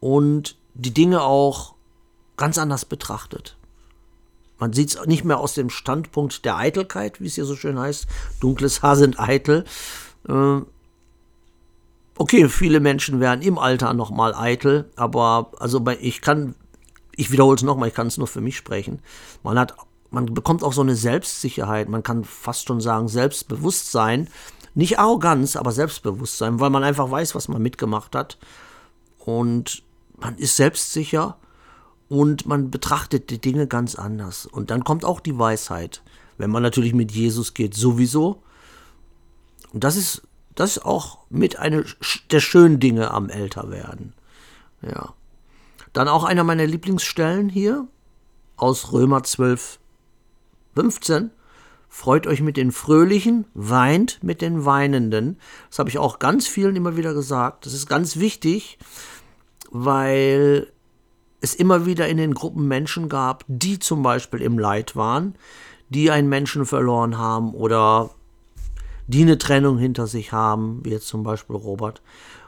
und die Dinge auch ganz anders betrachtet. Man sieht es nicht mehr aus dem Standpunkt der Eitelkeit, wie es hier so schön heißt. Dunkles Haar sind eitel. Äh, okay, viele Menschen werden im Alter nochmal eitel, aber also bei, ich kann, ich wiederhole es nochmal, ich kann es nur für mich sprechen. Man hat, man bekommt auch so eine Selbstsicherheit, man kann fast schon sagen Selbstbewusstsein. Nicht Arroganz, aber Selbstbewusstsein, weil man einfach weiß, was man mitgemacht hat. Und man ist selbstsicher und man betrachtet die Dinge ganz anders. Und dann kommt auch die Weisheit, wenn man natürlich mit Jesus geht, sowieso. Und das ist das ist auch mit einer der schönen Dinge am Älterwerden. Ja. Dann auch einer meiner Lieblingsstellen hier aus Römer 12, 15. Freut euch mit den Fröhlichen, weint mit den Weinenden. Das habe ich auch ganz vielen immer wieder gesagt. Das ist ganz wichtig, weil es immer wieder in den Gruppen Menschen gab, die zum Beispiel im Leid waren, die einen Menschen verloren haben oder die eine Trennung hinter sich haben, wie jetzt zum Beispiel Robert.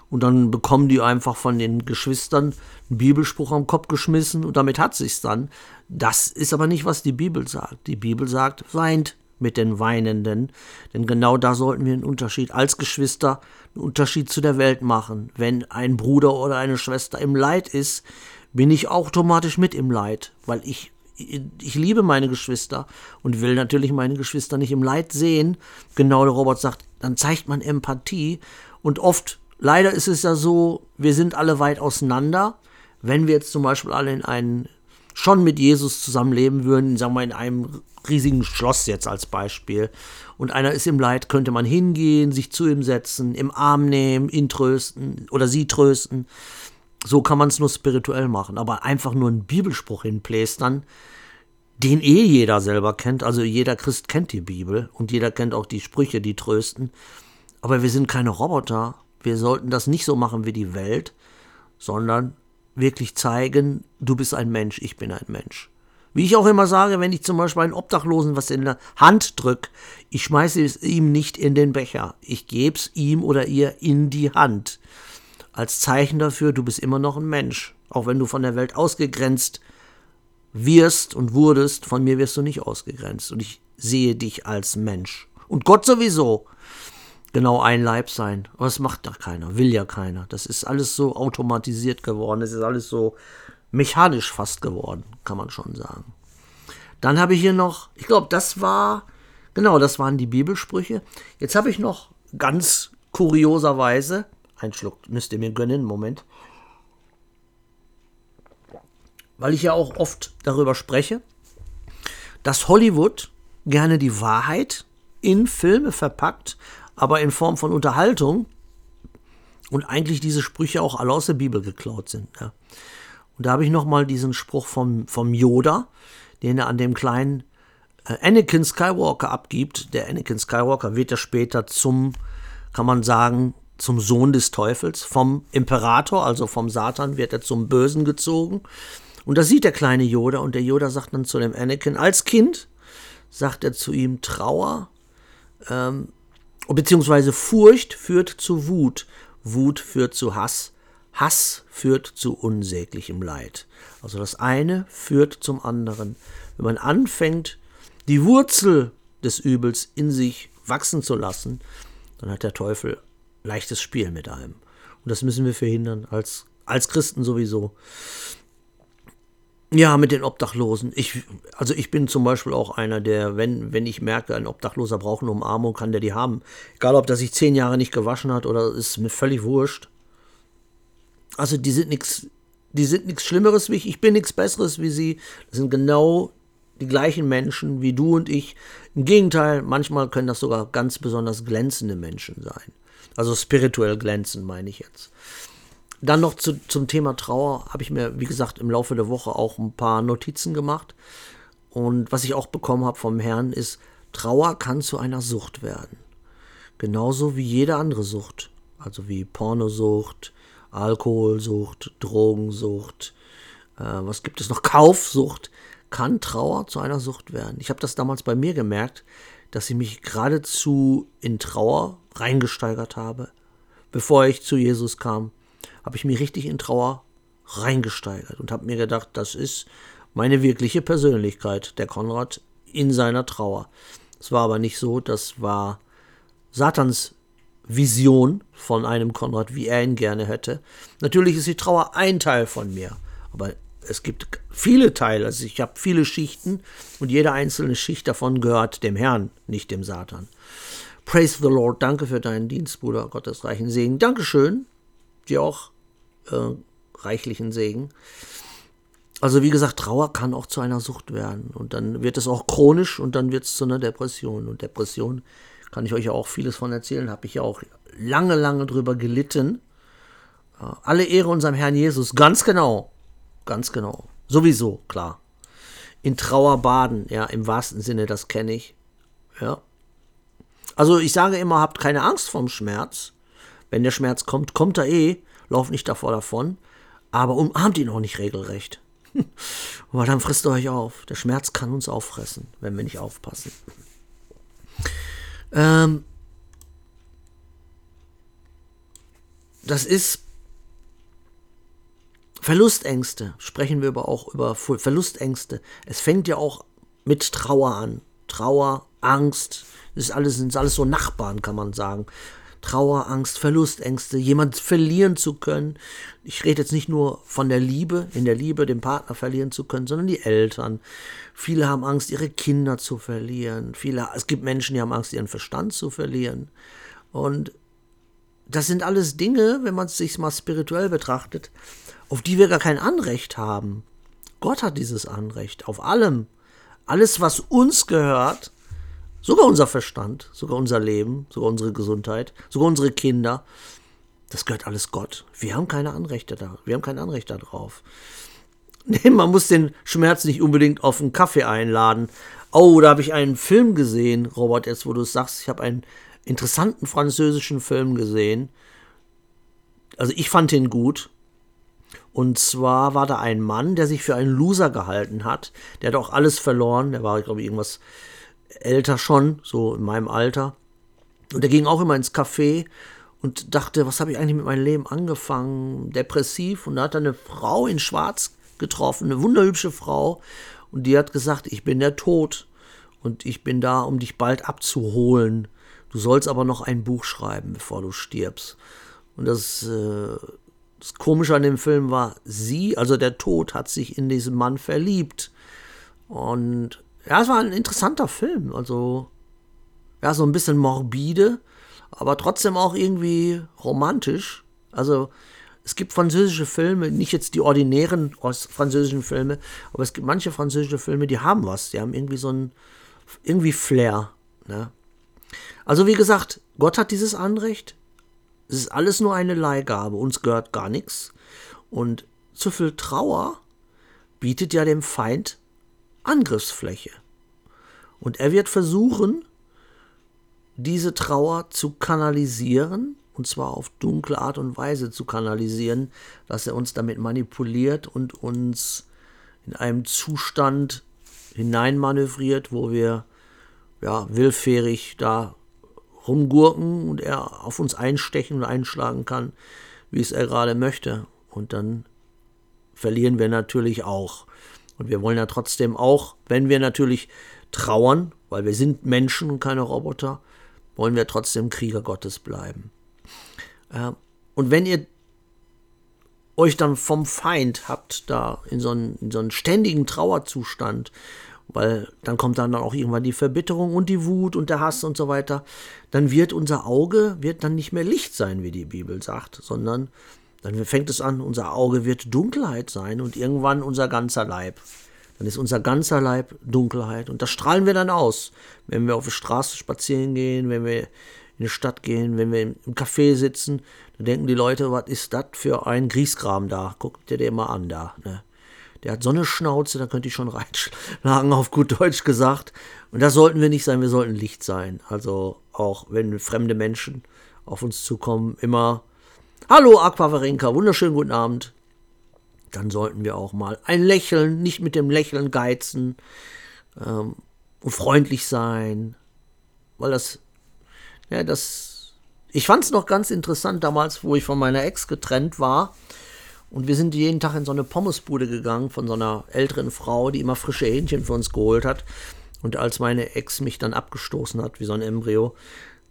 Und dann bekommen die einfach von den Geschwistern einen Bibelspruch am Kopf geschmissen und damit hat sich's dann. Das ist aber nicht, was die Bibel sagt. Die Bibel sagt, weint mit den Weinenden. Denn genau da sollten wir einen Unterschied als Geschwister, einen Unterschied zu der Welt machen. Wenn ein Bruder oder eine Schwester im Leid ist, bin ich automatisch mit im Leid, weil ich ich liebe meine Geschwister und will natürlich meine Geschwister nicht im Leid sehen. Genau der Robert sagt, dann zeigt man Empathie. Und oft, leider ist es ja so, wir sind alle weit auseinander. Wenn wir jetzt zum Beispiel alle in einem, schon mit Jesus zusammenleben würden, sagen wir in einem riesigen Schloss jetzt als Beispiel, und einer ist im Leid, könnte man hingehen, sich zu ihm setzen, im Arm nehmen, ihn trösten oder sie trösten. So kann man es nur spirituell machen. Aber einfach nur einen Bibelspruch hinplästern, den eh jeder selber kennt. Also jeder Christ kennt die Bibel und jeder kennt auch die Sprüche, die trösten. Aber wir sind keine Roboter. Wir sollten das nicht so machen wie die Welt, sondern wirklich zeigen, du bist ein Mensch, ich bin ein Mensch. Wie ich auch immer sage, wenn ich zum Beispiel einen Obdachlosen was in der Hand drücke, ich schmeiße es ihm nicht in den Becher. Ich gebe es ihm oder ihr in die Hand als Zeichen dafür, du bist immer noch ein Mensch. Auch wenn du von der Welt ausgegrenzt wirst und wurdest, von mir wirst du nicht ausgegrenzt. Und ich sehe dich als Mensch. Und Gott sowieso. Genau ein Leib sein. Aber das macht doch keiner, will ja keiner. Das ist alles so automatisiert geworden. Das ist alles so mechanisch fast geworden, kann man schon sagen. Dann habe ich hier noch, ich glaube, das war, genau, das waren die Bibelsprüche. Jetzt habe ich noch ganz kurioserweise ein Schluck müsst ihr mir gönnen, Moment. Weil ich ja auch oft darüber spreche, dass Hollywood gerne die Wahrheit in Filme verpackt, aber in Form von Unterhaltung und eigentlich diese Sprüche auch alle aus der Bibel geklaut sind. Ja. Und da habe ich nochmal diesen Spruch vom, vom Yoda, den er an dem kleinen äh, Anakin Skywalker abgibt. Der Anakin Skywalker wird ja später zum, kann man sagen, zum Sohn des Teufels. Vom Imperator, also vom Satan, wird er zum Bösen gezogen. Und da sieht der kleine Yoda und der Yoda sagt dann zu dem Anakin, als Kind sagt er zu ihm, Trauer ähm, beziehungsweise Furcht führt zu Wut, Wut führt zu Hass, Hass führt zu unsäglichem Leid. Also das eine führt zum anderen. Wenn man anfängt, die Wurzel des Übels in sich wachsen zu lassen, dann hat der Teufel leichtes Spiel mit einem. Und das müssen wir verhindern, als, als Christen sowieso. Ja, mit den Obdachlosen. Ich, also ich bin zum Beispiel auch einer, der, wenn, wenn ich merke, ein Obdachloser braucht eine Umarmung, kann der die haben. Egal, ob der sich zehn Jahre nicht gewaschen hat oder ist mir völlig wurscht. Also die sind nichts, die sind nichts Schlimmeres wie ich. Ich bin nichts Besseres wie sie. Das sind genau die gleichen Menschen wie du und ich. Im Gegenteil, manchmal können das sogar ganz besonders glänzende Menschen sein. Also spirituell glänzen, meine ich jetzt. Dann noch zu, zum Thema Trauer habe ich mir, wie gesagt, im Laufe der Woche auch ein paar Notizen gemacht. Und was ich auch bekommen habe vom Herrn ist, Trauer kann zu einer Sucht werden. Genauso wie jede andere Sucht. Also wie Pornosucht, Alkoholsucht, Drogensucht, äh, was gibt es noch? Kaufsucht kann Trauer zu einer Sucht werden. Ich habe das damals bei mir gemerkt, dass ich mich geradezu in Trauer reingesteigert habe. Bevor ich zu Jesus kam, habe ich mich richtig in Trauer reingesteigert und habe mir gedacht, das ist meine wirkliche Persönlichkeit, der Konrad in seiner Trauer. Es war aber nicht so, das war Satans Vision von einem Konrad, wie er ihn gerne hätte. Natürlich ist die Trauer ein Teil von mir, aber es gibt viele Teile, also ich habe viele Schichten und jede einzelne Schicht davon gehört dem Herrn, nicht dem Satan. Praise the Lord, danke für deinen Dienst, Bruder, Gottes reichen Segen. Dankeschön, dir auch äh, reichlichen Segen. Also wie gesagt, Trauer kann auch zu einer Sucht werden und dann wird es auch chronisch und dann wird es zu einer Depression. Und Depression kann ich euch ja auch vieles von erzählen, habe ich ja auch lange, lange drüber gelitten. Äh, alle Ehre unserem Herrn Jesus, ganz genau, Ganz genau. Sowieso, klar. In Trauer baden, ja, im wahrsten Sinne, das kenne ich. Ja. Also ich sage immer, habt keine Angst vom Schmerz. Wenn der Schmerz kommt, kommt er eh. Lauf nicht davor davon. Aber umarmt ihn auch nicht regelrecht. Weil dann frisst er euch auf. Der Schmerz kann uns auffressen, wenn wir nicht aufpassen. Ähm, das ist Verlustängste, sprechen wir aber auch über Verlustängste. Es fängt ja auch mit Trauer an. Trauer, Angst, das ist alles, sind alles so Nachbarn, kann man sagen. Trauer, Angst, Verlustängste, jemand verlieren zu können. Ich rede jetzt nicht nur von der Liebe, in der Liebe den Partner verlieren zu können, sondern die Eltern. Viele haben Angst, ihre Kinder zu verlieren. Viele, es gibt Menschen, die haben Angst, ihren Verstand zu verlieren. Und das sind alles Dinge, wenn man es sich mal spirituell betrachtet, auf die wir gar kein Anrecht haben. Gott hat dieses Anrecht auf allem. Alles, was uns gehört, sogar unser Verstand, sogar unser Leben, sogar unsere Gesundheit, sogar unsere Kinder, das gehört alles Gott. Wir haben keine Anrechte da. Wir haben kein Anrecht darauf. Nee, man muss den Schmerz nicht unbedingt auf einen Kaffee einladen. Oh, da habe ich einen Film gesehen, Robert, jetzt wo du es sagst. Ich habe einen interessanten französischen Film gesehen. Also ich fand ihn gut. Und zwar war da ein Mann, der sich für einen Loser gehalten hat. Der hat auch alles verloren. Der war, glaube ich, irgendwas älter schon, so in meinem Alter. Und der ging auch immer ins Café und dachte, was habe ich eigentlich mit meinem Leben angefangen? Depressiv. Und da hat er eine Frau in Schwarz getroffen, eine wunderhübsche Frau. Und die hat gesagt, ich bin der Tod. Und ich bin da, um dich bald abzuholen. Du sollst aber noch ein Buch schreiben, bevor du stirbst. Und das äh, das Komische an dem Film war, sie, also der Tod, hat sich in diesen Mann verliebt. Und ja, es war ein interessanter Film. Also, ja, so ein bisschen morbide, aber trotzdem auch irgendwie romantisch. Also, es gibt französische Filme, nicht jetzt die ordinären französischen Filme, aber es gibt manche französische Filme, die haben was. Die haben irgendwie so ein, irgendwie Flair. Ne? Also, wie gesagt, Gott hat dieses Anrecht. Es ist alles nur eine Leihgabe, uns gehört gar nichts. Und zu viel Trauer bietet ja dem Feind Angriffsfläche. Und er wird versuchen, diese Trauer zu kanalisieren, und zwar auf dunkle Art und Weise zu kanalisieren, dass er uns damit manipuliert und uns in einem Zustand hineinmanövriert, wo wir ja, willfährig da rumgurken und er auf uns einstechen und einschlagen kann, wie es er gerade möchte. Und dann verlieren wir natürlich auch. Und wir wollen ja trotzdem auch, wenn wir natürlich trauern, weil wir sind Menschen und keine Roboter, wollen wir trotzdem Krieger Gottes bleiben. Äh, und wenn ihr euch dann vom Feind habt, da in so einen, in so einen ständigen Trauerzustand, weil dann kommt dann auch irgendwann die Verbitterung und die Wut und der Hass und so weiter, dann wird unser Auge wird dann nicht mehr Licht sein, wie die Bibel sagt, sondern dann fängt es an, unser Auge wird Dunkelheit sein und irgendwann unser ganzer Leib. Dann ist unser ganzer Leib Dunkelheit und das strahlen wir dann aus, wenn wir auf der Straße spazieren gehen, wenn wir in die Stadt gehen, wenn wir im Café sitzen, dann denken die Leute, was ist das für ein Grießkram da? Guckt dir den mal an da. Ne? Der hat so eine Schnauze, da könnte ich schon reinschlagen, auf gut Deutsch gesagt. Und das sollten wir nicht sein, wir sollten Licht sein. Also auch wenn fremde Menschen auf uns zukommen, immer Hallo Aquavarenka, wunderschönen guten Abend. Dann sollten wir auch mal ein Lächeln, nicht mit dem Lächeln geizen ähm, und freundlich sein, weil das, ja, das, ich fand es noch ganz interessant damals, wo ich von meiner Ex getrennt war und wir sind jeden Tag in so eine Pommesbude gegangen von so einer älteren Frau, die immer frische Hähnchen für uns geholt hat. Und als meine Ex mich dann abgestoßen hat, wie so ein Embryo,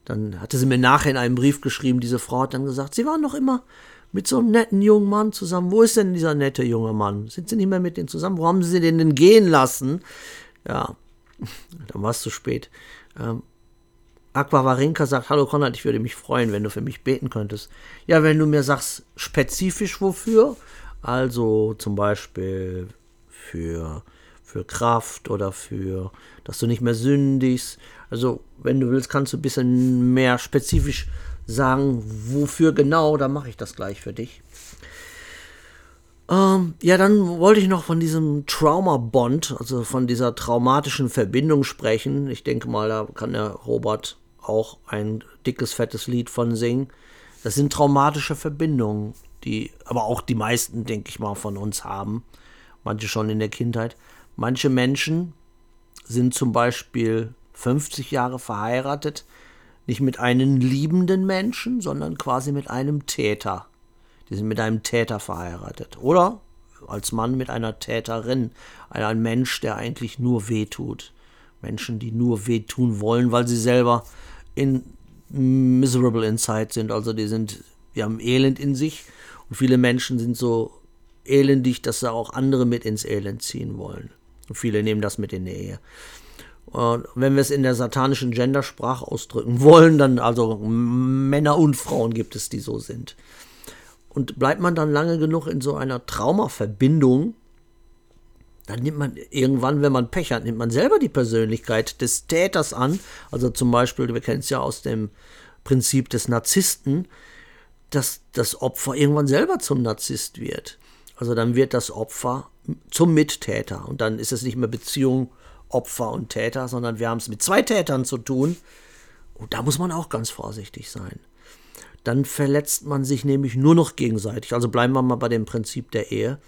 dann hatte sie mir nachher in einem Brief geschrieben, diese Frau hat dann gesagt, sie waren noch immer mit so einem netten jungen Mann zusammen. Wo ist denn dieser nette junge Mann? Sind sie nicht mehr mit denen zusammen? Wo haben sie den denn gehen lassen? Ja, dann war es zu spät. Ähm, Aquavarenka sagt, hallo Konrad, ich würde mich freuen, wenn du für mich beten könntest. Ja, wenn du mir sagst, spezifisch wofür, also zum Beispiel für, für Kraft oder für, dass du nicht mehr sündigst. Also, wenn du willst, kannst du ein bisschen mehr spezifisch sagen, wofür genau, dann mache ich das gleich für dich. Ähm, ja, dann wollte ich noch von diesem Trauma-Bond, also von dieser traumatischen Verbindung sprechen. Ich denke mal, da kann der Robert auch ein dickes, fettes Lied von singen. Das sind traumatische Verbindungen, die aber auch die meisten, denke ich mal, von uns haben. Manche schon in der Kindheit. Manche Menschen sind zum Beispiel 50 Jahre verheiratet, nicht mit einem liebenden Menschen, sondern quasi mit einem Täter. Die sind mit einem Täter verheiratet. Oder als Mann mit einer Täterin. Ein Mensch, der eigentlich nur wehtut. Menschen, die nur wehtun wollen, weil sie selber in miserable inside sind. Also die sind, die haben Elend in sich. Und viele Menschen sind so elendig, dass sie auch andere mit ins Elend ziehen wollen. Und viele nehmen das mit in die Ehe. Und wenn wir es in der satanischen Gendersprache ausdrücken wollen, dann also Männer und Frauen gibt es, die so sind. Und bleibt man dann lange genug in so einer Traumaverbindung, dann nimmt man irgendwann, wenn man Pech hat, nimmt man selber die Persönlichkeit des Täters an. Also zum Beispiel, wir kennen es ja aus dem Prinzip des Narzissten, dass das Opfer irgendwann selber zum Narzisst wird. Also dann wird das Opfer zum Mittäter. Und dann ist es nicht mehr Beziehung Opfer und Täter, sondern wir haben es mit zwei Tätern zu tun. Und da muss man auch ganz vorsichtig sein. Dann verletzt man sich nämlich nur noch gegenseitig. Also bleiben wir mal bei dem Prinzip der Ehe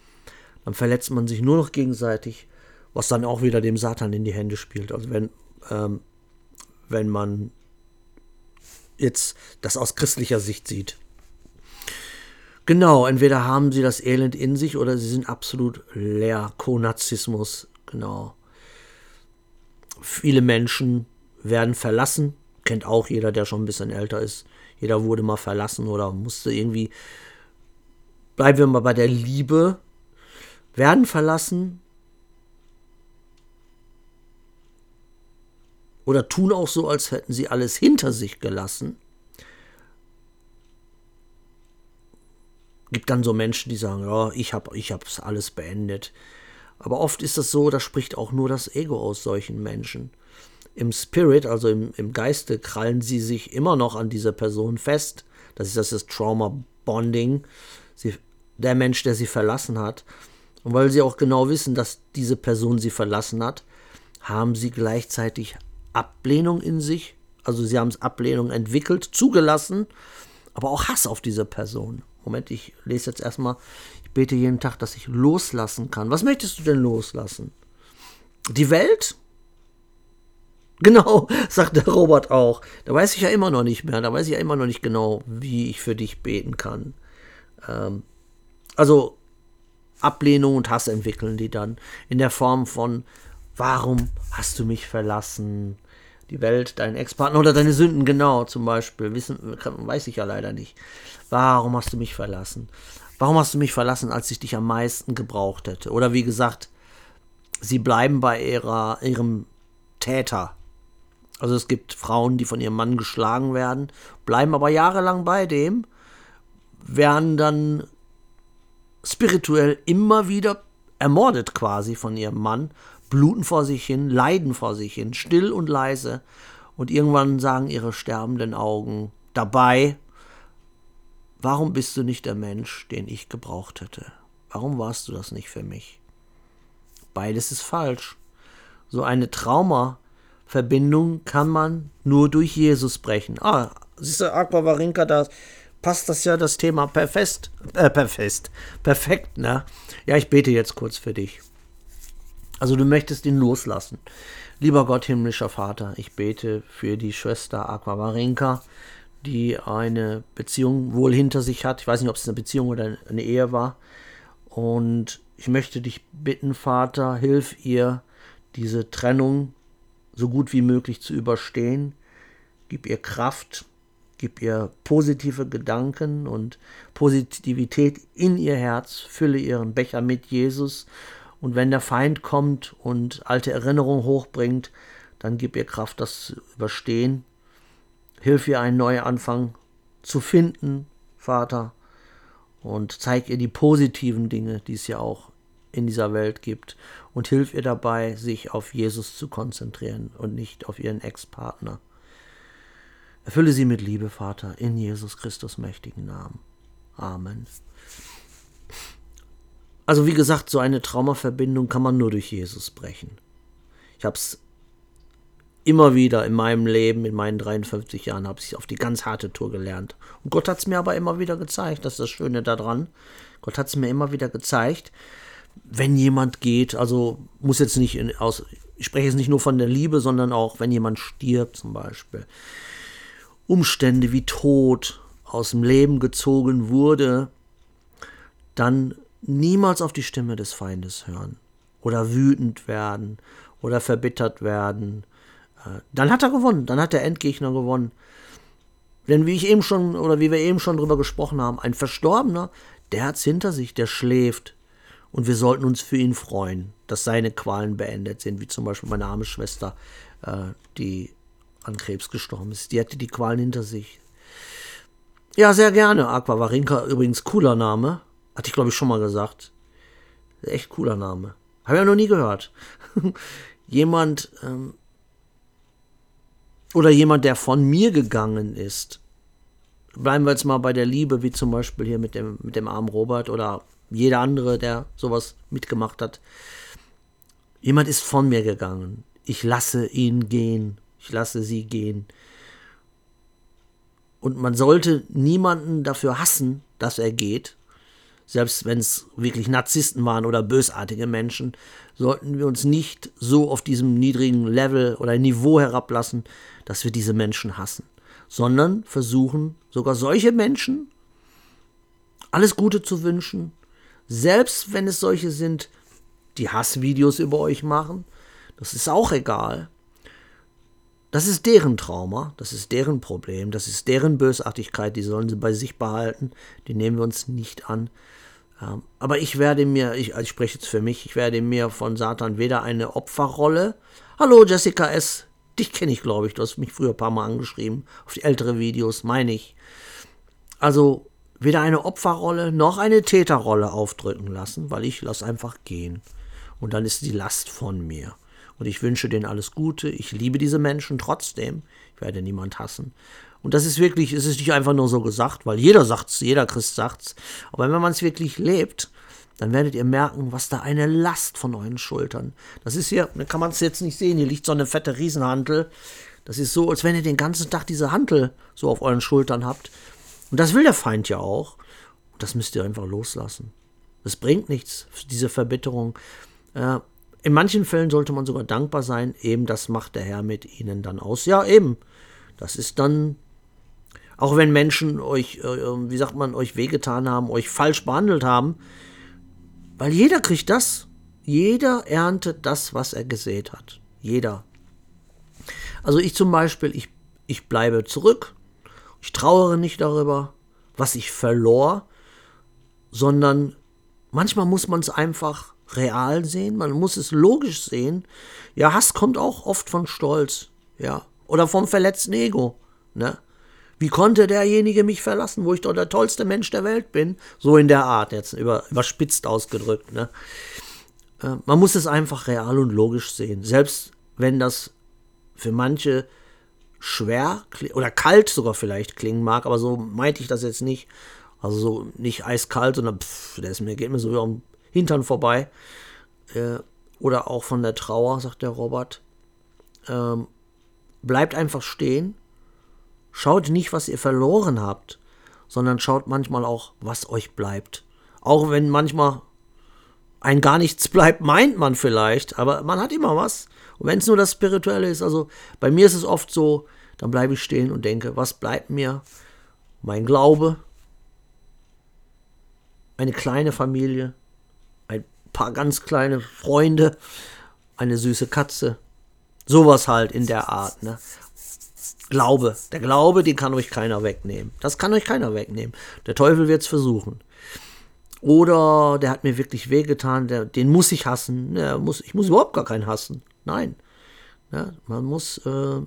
dann verletzt man sich nur noch gegenseitig, was dann auch wieder dem Satan in die Hände spielt. Also wenn, ähm, wenn man jetzt das aus christlicher Sicht sieht. Genau, entweder haben sie das Elend in sich oder sie sind absolut leer. Konazismus, genau. Viele Menschen werden verlassen, kennt auch jeder, der schon ein bisschen älter ist. Jeder wurde mal verlassen oder musste irgendwie. Bleiben wir mal bei der Liebe werden verlassen oder tun auch so, als hätten sie alles hinter sich gelassen. Gibt dann so Menschen, die sagen, ja, ich habe ich hab's alles beendet. Aber oft ist es so, da spricht auch nur das Ego aus solchen Menschen. Im Spirit, also im, im Geiste, krallen sie sich immer noch an dieser Person fest. Das ist das, das Trauma Bonding. Der Mensch, der sie verlassen hat, und weil sie auch genau wissen, dass diese Person sie verlassen hat, haben sie gleichzeitig Ablehnung in sich. Also sie haben Ablehnung entwickelt, zugelassen, aber auch Hass auf diese Person. Moment, ich lese jetzt erstmal. Ich bete jeden Tag, dass ich loslassen kann. Was möchtest du denn loslassen? Die Welt? Genau, sagt der Robert auch. Da weiß ich ja immer noch nicht mehr. Da weiß ich ja immer noch nicht genau, wie ich für dich beten kann. Ähm, also Ablehnung und Hass entwickeln die dann in der Form von Warum hast du mich verlassen? Die Welt, dein Ex-Partner oder deine Sünden, genau, zum Beispiel. Wissen, weiß ich ja leider nicht. Warum hast du mich verlassen? Warum hast du mich verlassen, als ich dich am meisten gebraucht hätte? Oder wie gesagt, sie bleiben bei ihrer, ihrem Täter. Also es gibt Frauen, die von ihrem Mann geschlagen werden, bleiben aber jahrelang bei dem, werden dann spirituell immer wieder ermordet quasi von ihrem Mann, bluten vor sich hin, leiden vor sich hin, still und leise. Und irgendwann sagen ihre sterbenden Augen dabei, warum bist du nicht der Mensch, den ich gebraucht hätte? Warum warst du das nicht für mich? Beides ist falsch. So eine Traumaverbindung kann man nur durch Jesus brechen. Ah, siehst du, Aquavarinka, da passt das ja das Thema perfekt, äh, perfekt, perfekt, ne? Ja, ich bete jetzt kurz für dich. Also du möchtest ihn loslassen. Lieber Gott, himmlischer Vater, ich bete für die Schwester Aquavarinka, die eine Beziehung wohl hinter sich hat. Ich weiß nicht, ob es eine Beziehung oder eine Ehe war. Und ich möchte dich bitten, Vater, hilf ihr, diese Trennung so gut wie möglich zu überstehen. Gib ihr Kraft, gib ihr positive Gedanken und Positivität in ihr Herz, fülle ihren Becher mit Jesus. Und wenn der Feind kommt und alte Erinnerungen hochbringt, dann gib ihr Kraft, das zu überstehen. Hilf ihr einen Neuanfang zu finden, Vater, und zeig ihr die positiven Dinge, die es ja auch in dieser Welt gibt und hilf ihr dabei, sich auf Jesus zu konzentrieren und nicht auf ihren Ex-Partner. Erfülle sie mit Liebe, Vater, in Jesus Christus mächtigen Namen. Amen. Also wie gesagt, so eine Traumaverbindung kann man nur durch Jesus brechen. Ich habe es immer wieder in meinem Leben, in meinen 53 Jahren, habe ich auf die ganz harte Tour gelernt. Und Gott hat es mir aber immer wieder gezeigt, das ist das Schöne daran. Gott hat es mir immer wieder gezeigt, wenn jemand geht, also muss jetzt nicht in, aus, ich spreche jetzt nicht nur von der Liebe, sondern auch, wenn jemand stirbt zum Beispiel. Umstände wie Tod aus dem Leben gezogen wurde, dann niemals auf die Stimme des Feindes hören oder wütend werden oder verbittert werden dann hat er gewonnen, dann hat der Endgegner gewonnen. Denn wie ich eben schon, oder wie wir eben schon drüber gesprochen haben, ein Verstorbener, der hat's hinter sich, der schläft. Und wir sollten uns für ihn freuen, dass seine Qualen beendet sind, wie zum Beispiel meine arme Schwester, äh, die an Krebs gestorben ist. Die hatte die Qualen hinter sich. Ja, sehr gerne. Aquavarinka, übrigens cooler Name. Hatte ich, glaube ich, schon mal gesagt. Echt cooler Name. Habe ja noch nie gehört. Jemand, ähm, oder jemand, der von mir gegangen ist. Bleiben wir jetzt mal bei der Liebe, wie zum Beispiel hier mit dem, mit dem armen Robert oder jeder andere, der sowas mitgemacht hat. Jemand ist von mir gegangen. Ich lasse ihn gehen. Ich lasse sie gehen. Und man sollte niemanden dafür hassen, dass er geht. Selbst wenn es wirklich Narzissten waren oder bösartige Menschen, sollten wir uns nicht so auf diesem niedrigen Level oder Niveau herablassen, dass wir diese Menschen hassen, sondern versuchen sogar solche Menschen alles Gute zu wünschen, selbst wenn es solche sind, die Hassvideos über euch machen, das ist auch egal. Das ist deren Trauma, das ist deren Problem, das ist deren Bösartigkeit, die sollen sie bei sich behalten, die nehmen wir uns nicht an. Ähm, aber ich werde mir, ich, ich spreche jetzt für mich, ich werde mir von Satan weder eine Opferrolle. Hallo Jessica S. Dich kenne ich, glaube ich. Du hast mich früher ein paar Mal angeschrieben. Auf die ältere Videos, meine ich. Also weder eine Opferrolle noch eine Täterrolle aufdrücken lassen, weil ich lasse einfach gehen. Und dann ist die Last von mir. Und ich wünsche denen alles Gute. Ich liebe diese Menschen trotzdem. Ich werde niemand hassen. Und das ist wirklich, es ist nicht einfach nur so gesagt, weil jeder sagt's, jeder Christ sagt's. Aber wenn man es wirklich lebt, dann werdet ihr merken, was da eine Last von euren Schultern. Das ist hier, da kann man es jetzt nicht sehen, hier liegt so eine fette Riesenhantel. Das ist so, als wenn ihr den ganzen Tag diese Hantel so auf euren Schultern habt. Und das will der Feind ja auch. Und das müsst ihr einfach loslassen. Das bringt nichts, diese Verbitterung. Äh, in manchen Fällen sollte man sogar dankbar sein, eben das macht der Herr mit ihnen dann aus. Ja, eben. Das ist dann, auch wenn Menschen euch, äh, wie sagt man, euch wehgetan haben, euch falsch behandelt haben, weil jeder kriegt das. Jeder erntet das, was er gesät hat. Jeder. Also ich zum Beispiel, ich, ich bleibe zurück. Ich trauere nicht darüber, was ich verlor, sondern manchmal muss man es einfach real sehen, man muss es logisch sehen. Ja, Hass kommt auch oft von Stolz, ja, oder vom verletzten Ego, ne? Wie konnte derjenige mich verlassen, wo ich doch der tollste Mensch der Welt bin? So in der Art, jetzt über, überspitzt ausgedrückt. Ne? Äh, man muss es einfach real und logisch sehen. Selbst wenn das für manche schwer oder kalt sogar vielleicht klingen mag, aber so meinte ich das jetzt nicht. Also so nicht eiskalt, sondern pff, der ist mir, geht mir so wie am Hintern vorbei. Äh, oder auch von der Trauer, sagt der Robert. Ähm, bleibt einfach stehen. Schaut nicht, was ihr verloren habt, sondern schaut manchmal auch, was euch bleibt. Auch wenn manchmal ein gar nichts bleibt, meint man vielleicht, aber man hat immer was. Und wenn es nur das Spirituelle ist, also bei mir ist es oft so, dann bleibe ich stehen und denke, was bleibt mir? Mein Glaube, eine kleine Familie, paar ganz kleine Freunde, eine süße Katze. Sowas halt in der Art. Ne? Glaube. Der Glaube, den kann euch keiner wegnehmen. Das kann euch keiner wegnehmen. Der Teufel wird es versuchen. Oder der hat mir wirklich wehgetan, der, den muss ich hassen. Der muss, ich muss überhaupt gar keinen hassen. Nein. Ja, man muss. Äh,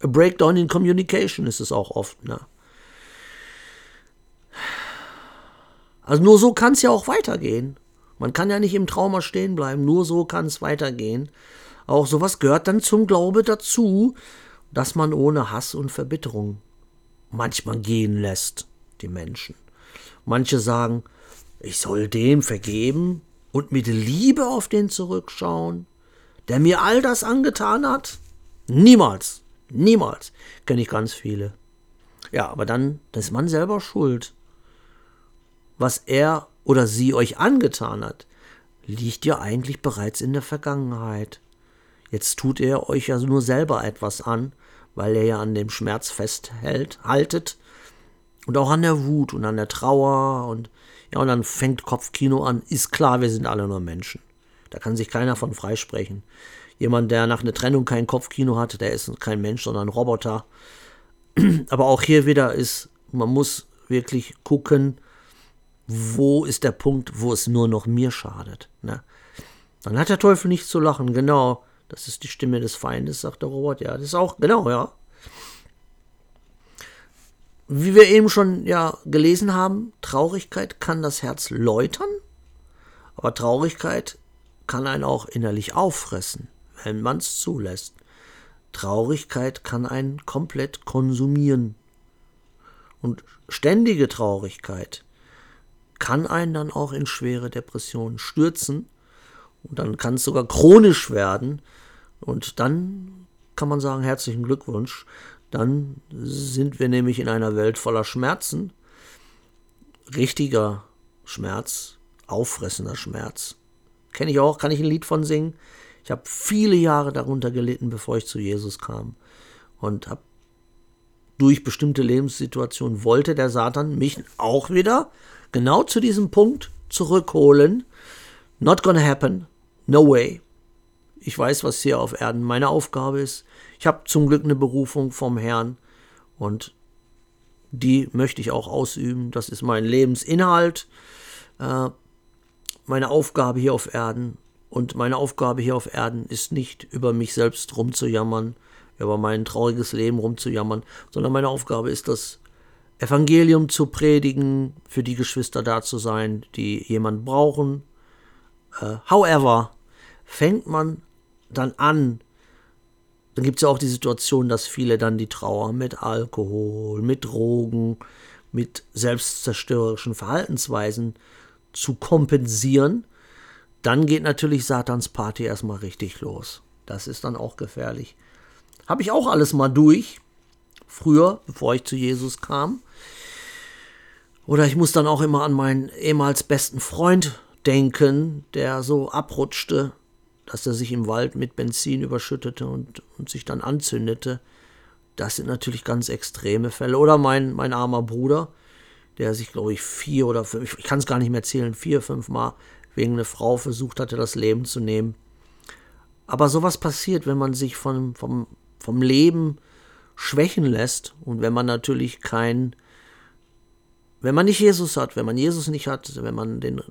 a breakdown in communication ist es auch oft. Ne? Also nur so kann es ja auch weitergehen. Man kann ja nicht im Trauma stehen bleiben, nur so kann es weitergehen. Auch sowas gehört dann zum Glaube dazu, dass man ohne Hass und Verbitterung manchmal gehen lässt, die Menschen. Manche sagen, ich soll dem vergeben und mit Liebe auf den zurückschauen, der mir all das angetan hat? Niemals, niemals. Kenne ich ganz viele. Ja, aber dann, ist man selber schuld was er oder sie euch angetan hat, liegt ja eigentlich bereits in der Vergangenheit. Jetzt tut er euch ja nur selber etwas an, weil er ja an dem Schmerz festhält, haltet und auch an der Wut und an der Trauer und ja, und dann fängt Kopfkino an. Ist klar, wir sind alle nur Menschen. Da kann sich keiner von freisprechen. Jemand, der nach einer Trennung kein Kopfkino hat, der ist kein Mensch, sondern ein Roboter. Aber auch hier wieder ist, man muss wirklich gucken, wo ist der Punkt, wo es nur noch mir schadet. Ne? Dann hat der Teufel nicht zu lachen, genau. Das ist die Stimme des Feindes, sagt der Robert. Ja, das ist auch, genau, ja. Wie wir eben schon ja gelesen haben, Traurigkeit kann das Herz läutern, aber Traurigkeit kann einen auch innerlich auffressen, wenn man es zulässt. Traurigkeit kann einen komplett konsumieren. Und ständige Traurigkeit kann einen dann auch in schwere Depressionen stürzen. Und dann kann es sogar chronisch werden. Und dann kann man sagen, herzlichen Glückwunsch. Dann sind wir nämlich in einer Welt voller Schmerzen. Richtiger Schmerz, auffressender Schmerz. Kenne ich auch, kann ich ein Lied von singen. Ich habe viele Jahre darunter gelitten, bevor ich zu Jesus kam. Und habe durch bestimmte Lebenssituationen wollte der Satan mich auch wieder genau zu diesem Punkt zurückholen. Not gonna happen. No way. Ich weiß, was hier auf Erden meine Aufgabe ist. Ich habe zum Glück eine Berufung vom Herrn und die möchte ich auch ausüben. Das ist mein Lebensinhalt, äh, meine Aufgabe hier auf Erden. Und meine Aufgabe hier auf Erden ist nicht über mich selbst rumzujammern, über mein trauriges Leben rumzujammern, sondern meine Aufgabe ist das Evangelium zu predigen, für die Geschwister da zu sein, die jemand brauchen. Uh, however, fängt man dann an, dann gibt es ja auch die Situation, dass viele dann die Trauer mit Alkohol, mit Drogen, mit selbstzerstörerischen Verhaltensweisen zu kompensieren, dann geht natürlich Satans Party erstmal richtig los. Das ist dann auch gefährlich. Habe ich auch alles mal durch, früher, bevor ich zu Jesus kam. Oder ich muss dann auch immer an meinen ehemals besten Freund denken, der so abrutschte, dass er sich im Wald mit Benzin überschüttete und, und sich dann anzündete. Das sind natürlich ganz extreme Fälle. Oder mein, mein armer Bruder, der sich, glaube ich, vier oder fünf, ich kann es gar nicht mehr zählen, vier, fünf Mal wegen einer Frau versucht hatte, das Leben zu nehmen. Aber sowas passiert, wenn man sich vom, vom, vom Leben schwächen lässt und wenn man natürlich kein wenn man nicht Jesus hat, wenn man Jesus nicht hat, wenn man den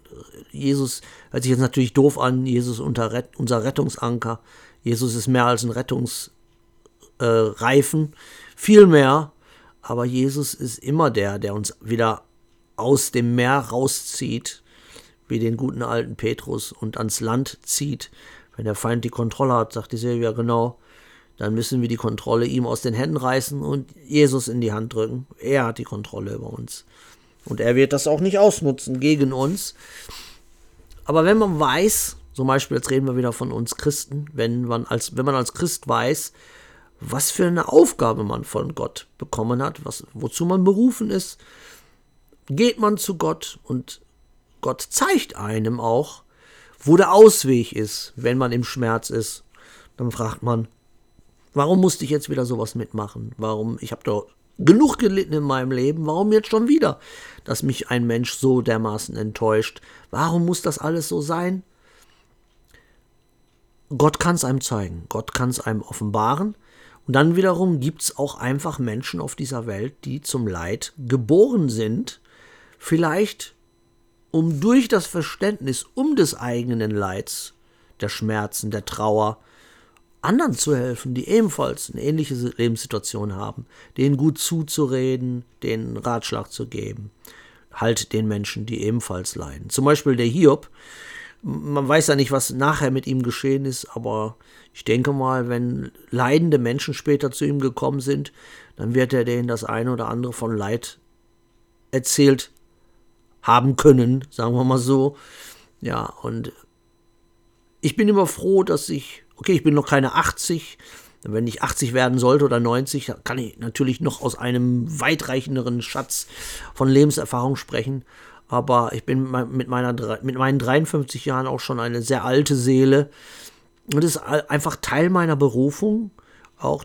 Jesus, hört sich jetzt natürlich doof an, Jesus unter, unser Rettungsanker. Jesus ist mehr als ein Rettungsreifen, äh, viel mehr. Aber Jesus ist immer der, der uns wieder aus dem Meer rauszieht, wie den guten alten Petrus und ans Land zieht. Wenn der Feind die Kontrolle hat, sagt die Silvia genau, dann müssen wir die Kontrolle ihm aus den Händen reißen und Jesus in die Hand drücken. Er hat die Kontrolle über uns. Und er wird das auch nicht ausnutzen gegen uns. Aber wenn man weiß, Zum Beispiel, jetzt reden wir wieder von uns Christen, wenn man als, wenn man als Christ weiß, was für eine Aufgabe man von Gott bekommen hat, was, wozu man berufen ist, geht man zu Gott und Gott zeigt einem auch, wo der Ausweg ist, wenn man im Schmerz ist. Dann fragt man, warum musste ich jetzt wieder sowas mitmachen? Warum? Ich habe doch genug gelitten in meinem Leben. Warum jetzt schon wieder, dass mich ein Mensch so dermaßen enttäuscht? Warum muss das alles so sein? Gott kann es einem zeigen, Gott kann es einem offenbaren. Und dann wiederum gibt es auch einfach Menschen auf dieser Welt, die zum Leid geboren sind, vielleicht um durch das Verständnis um des eigenen Leids, der Schmerzen, der Trauer, anderen zu helfen, die ebenfalls eine ähnliche Lebenssituation haben, denen gut zuzureden, denen Ratschlag zu geben, halt den Menschen, die ebenfalls leiden. Zum Beispiel der Hiob, man weiß ja nicht, was nachher mit ihm geschehen ist, aber ich denke mal, wenn leidende Menschen später zu ihm gekommen sind, dann wird er denen das eine oder andere von Leid erzählt haben können, sagen wir mal so. Ja, und ich bin immer froh, dass ich, okay, ich bin noch keine 80, wenn ich 80 werden sollte oder 90, kann ich natürlich noch aus einem weitreichenderen Schatz von Lebenserfahrung sprechen aber ich bin mit, meiner, mit meinen 53 Jahren auch schon eine sehr alte Seele. Und es ist einfach Teil meiner Berufung, auch,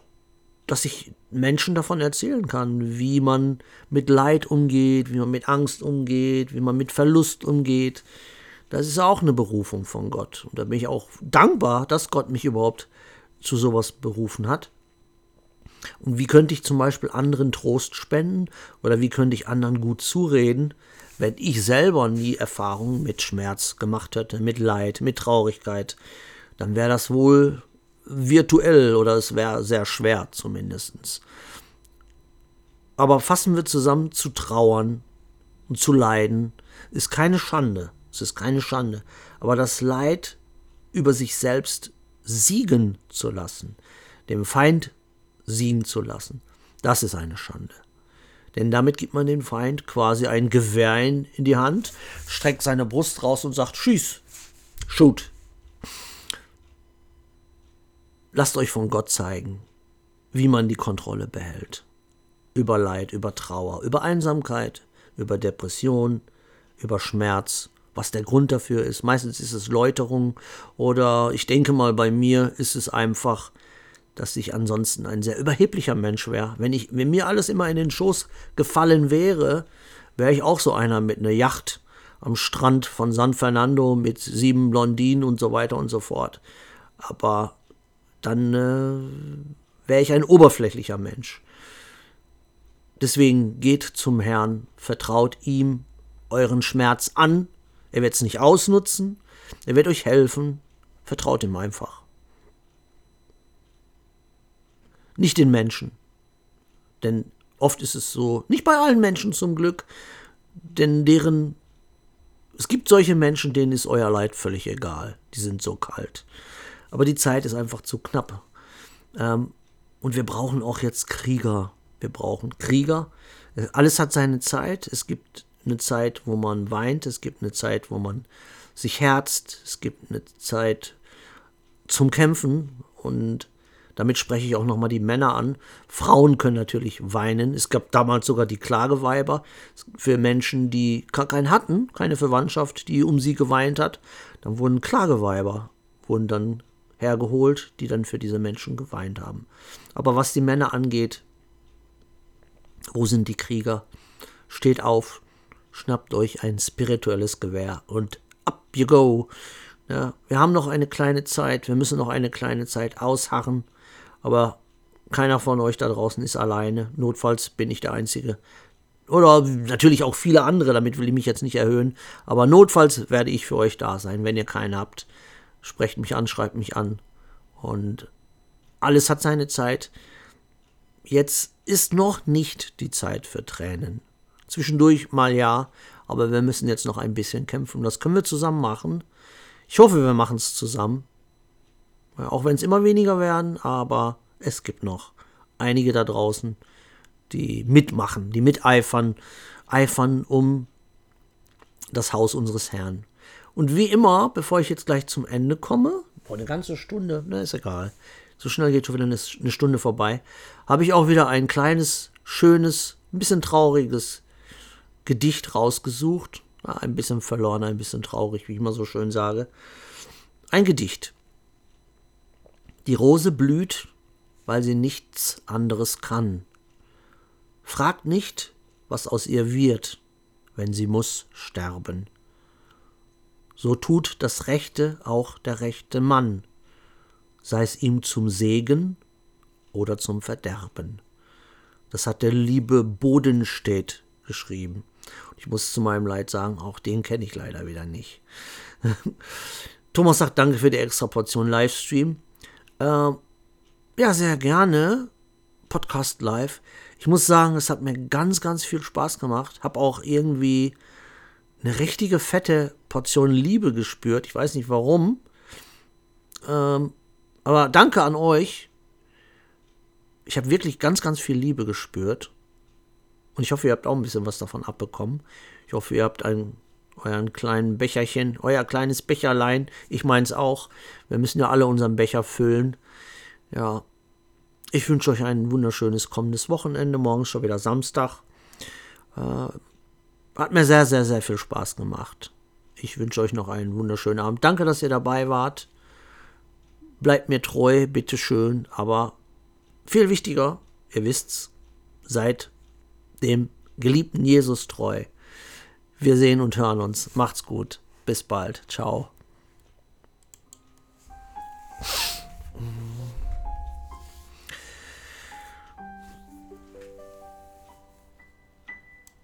dass ich Menschen davon erzählen kann, wie man mit Leid umgeht, wie man mit Angst umgeht, wie man mit Verlust umgeht. Das ist auch eine Berufung von Gott. Und da bin ich auch dankbar, dass Gott mich überhaupt zu sowas berufen hat. Und wie könnte ich zum Beispiel anderen Trost spenden oder wie könnte ich anderen gut zureden, wenn ich selber nie Erfahrungen mit Schmerz gemacht hätte, mit Leid, mit Traurigkeit, dann wäre das wohl virtuell oder es wäre sehr schwer zumindest. Aber fassen wir zusammen, zu trauern und zu leiden ist keine Schande. Es ist keine Schande. Aber das Leid über sich selbst siegen zu lassen, dem Feind siegen zu lassen, das ist eine Schande. Denn damit gibt man dem Feind quasi ein Gewehr in die Hand, streckt seine Brust raus und sagt, schieß, shoot. Lasst euch von Gott zeigen, wie man die Kontrolle behält. Über Leid, über Trauer, über Einsamkeit, über Depression, über Schmerz, was der Grund dafür ist. Meistens ist es Läuterung oder ich denke mal bei mir ist es einfach dass ich ansonsten ein sehr überheblicher Mensch wäre. Wenn, ich, wenn mir alles immer in den Schoß gefallen wäre, wäre ich auch so einer mit einer Yacht am Strand von San Fernando mit sieben Blondinen und so weiter und so fort. Aber dann äh, wäre ich ein oberflächlicher Mensch. Deswegen geht zum Herrn, vertraut ihm euren Schmerz an. Er wird es nicht ausnutzen, er wird euch helfen. Vertraut ihm einfach. nicht den Menschen. Denn oft ist es so, nicht bei allen Menschen zum Glück, denn deren, es gibt solche Menschen, denen ist euer Leid völlig egal. Die sind so kalt. Aber die Zeit ist einfach zu knapp. Ähm, und wir brauchen auch jetzt Krieger. Wir brauchen Krieger. Alles hat seine Zeit. Es gibt eine Zeit, wo man weint. Es gibt eine Zeit, wo man sich herzt. Es gibt eine Zeit zum Kämpfen. Und damit spreche ich auch nochmal die Männer an. Frauen können natürlich weinen. Es gab damals sogar die Klageweiber für Menschen, die keinen hatten, keine Verwandtschaft, die um sie geweint hat. Dann wurden Klageweiber, wurden dann hergeholt, die dann für diese Menschen geweint haben. Aber was die Männer angeht, wo sind die Krieger? Steht auf, schnappt euch ein spirituelles Gewehr und up you go. Ja, wir haben noch eine kleine Zeit, wir müssen noch eine kleine Zeit ausharren. Aber keiner von euch da draußen ist alleine. Notfalls bin ich der Einzige. Oder natürlich auch viele andere, damit will ich mich jetzt nicht erhöhen. Aber notfalls werde ich für euch da sein. Wenn ihr keinen habt, sprecht mich an, schreibt mich an. Und alles hat seine Zeit. Jetzt ist noch nicht die Zeit für Tränen. Zwischendurch mal ja, aber wir müssen jetzt noch ein bisschen kämpfen. Das können wir zusammen machen. Ich hoffe, wir machen es zusammen. Auch wenn es immer weniger werden, aber es gibt noch einige da draußen, die mitmachen, die miteifern, eifern um das Haus unseres Herrn. Und wie immer, bevor ich jetzt gleich zum Ende komme, vor eine ganze Stunde, na ist egal, so schnell geht schon wieder eine Stunde vorbei, habe ich auch wieder ein kleines, schönes, ein bisschen trauriges Gedicht rausgesucht. Ein bisschen verloren, ein bisschen traurig, wie ich immer so schön sage. Ein Gedicht. Die Rose blüht, weil sie nichts anderes kann. Fragt nicht, was aus ihr wird, wenn sie muss sterben. So tut das Rechte auch der rechte Mann, sei es ihm zum Segen oder zum Verderben. Das hat der liebe Bodenstedt geschrieben. Ich muss zu meinem Leid sagen, auch den kenne ich leider wieder nicht. Thomas sagt Danke für die extra Portion Livestream. Äh, ja, sehr gerne. Podcast live. Ich muss sagen, es hat mir ganz, ganz viel Spaß gemacht. Hab auch irgendwie eine richtige fette Portion Liebe gespürt. Ich weiß nicht warum. Ähm, aber danke an euch. Ich habe wirklich ganz, ganz viel Liebe gespürt. Und ich hoffe, ihr habt auch ein bisschen was davon abbekommen. Ich hoffe, ihr habt einen, euren kleinen Becherchen, euer kleines Becherlein. Ich meine es auch. Wir müssen ja alle unseren Becher füllen. Ja, ich wünsche euch ein wunderschönes kommendes Wochenende. Morgen schon wieder Samstag. Äh, hat mir sehr, sehr, sehr viel Spaß gemacht. Ich wünsche euch noch einen wunderschönen Abend. Danke, dass ihr dabei wart. Bleibt mir treu, bitteschön. Aber viel wichtiger, ihr wisst's, seid dem geliebten Jesus treu. Wir sehen und hören uns. Macht's gut. Bis bald. Ciao.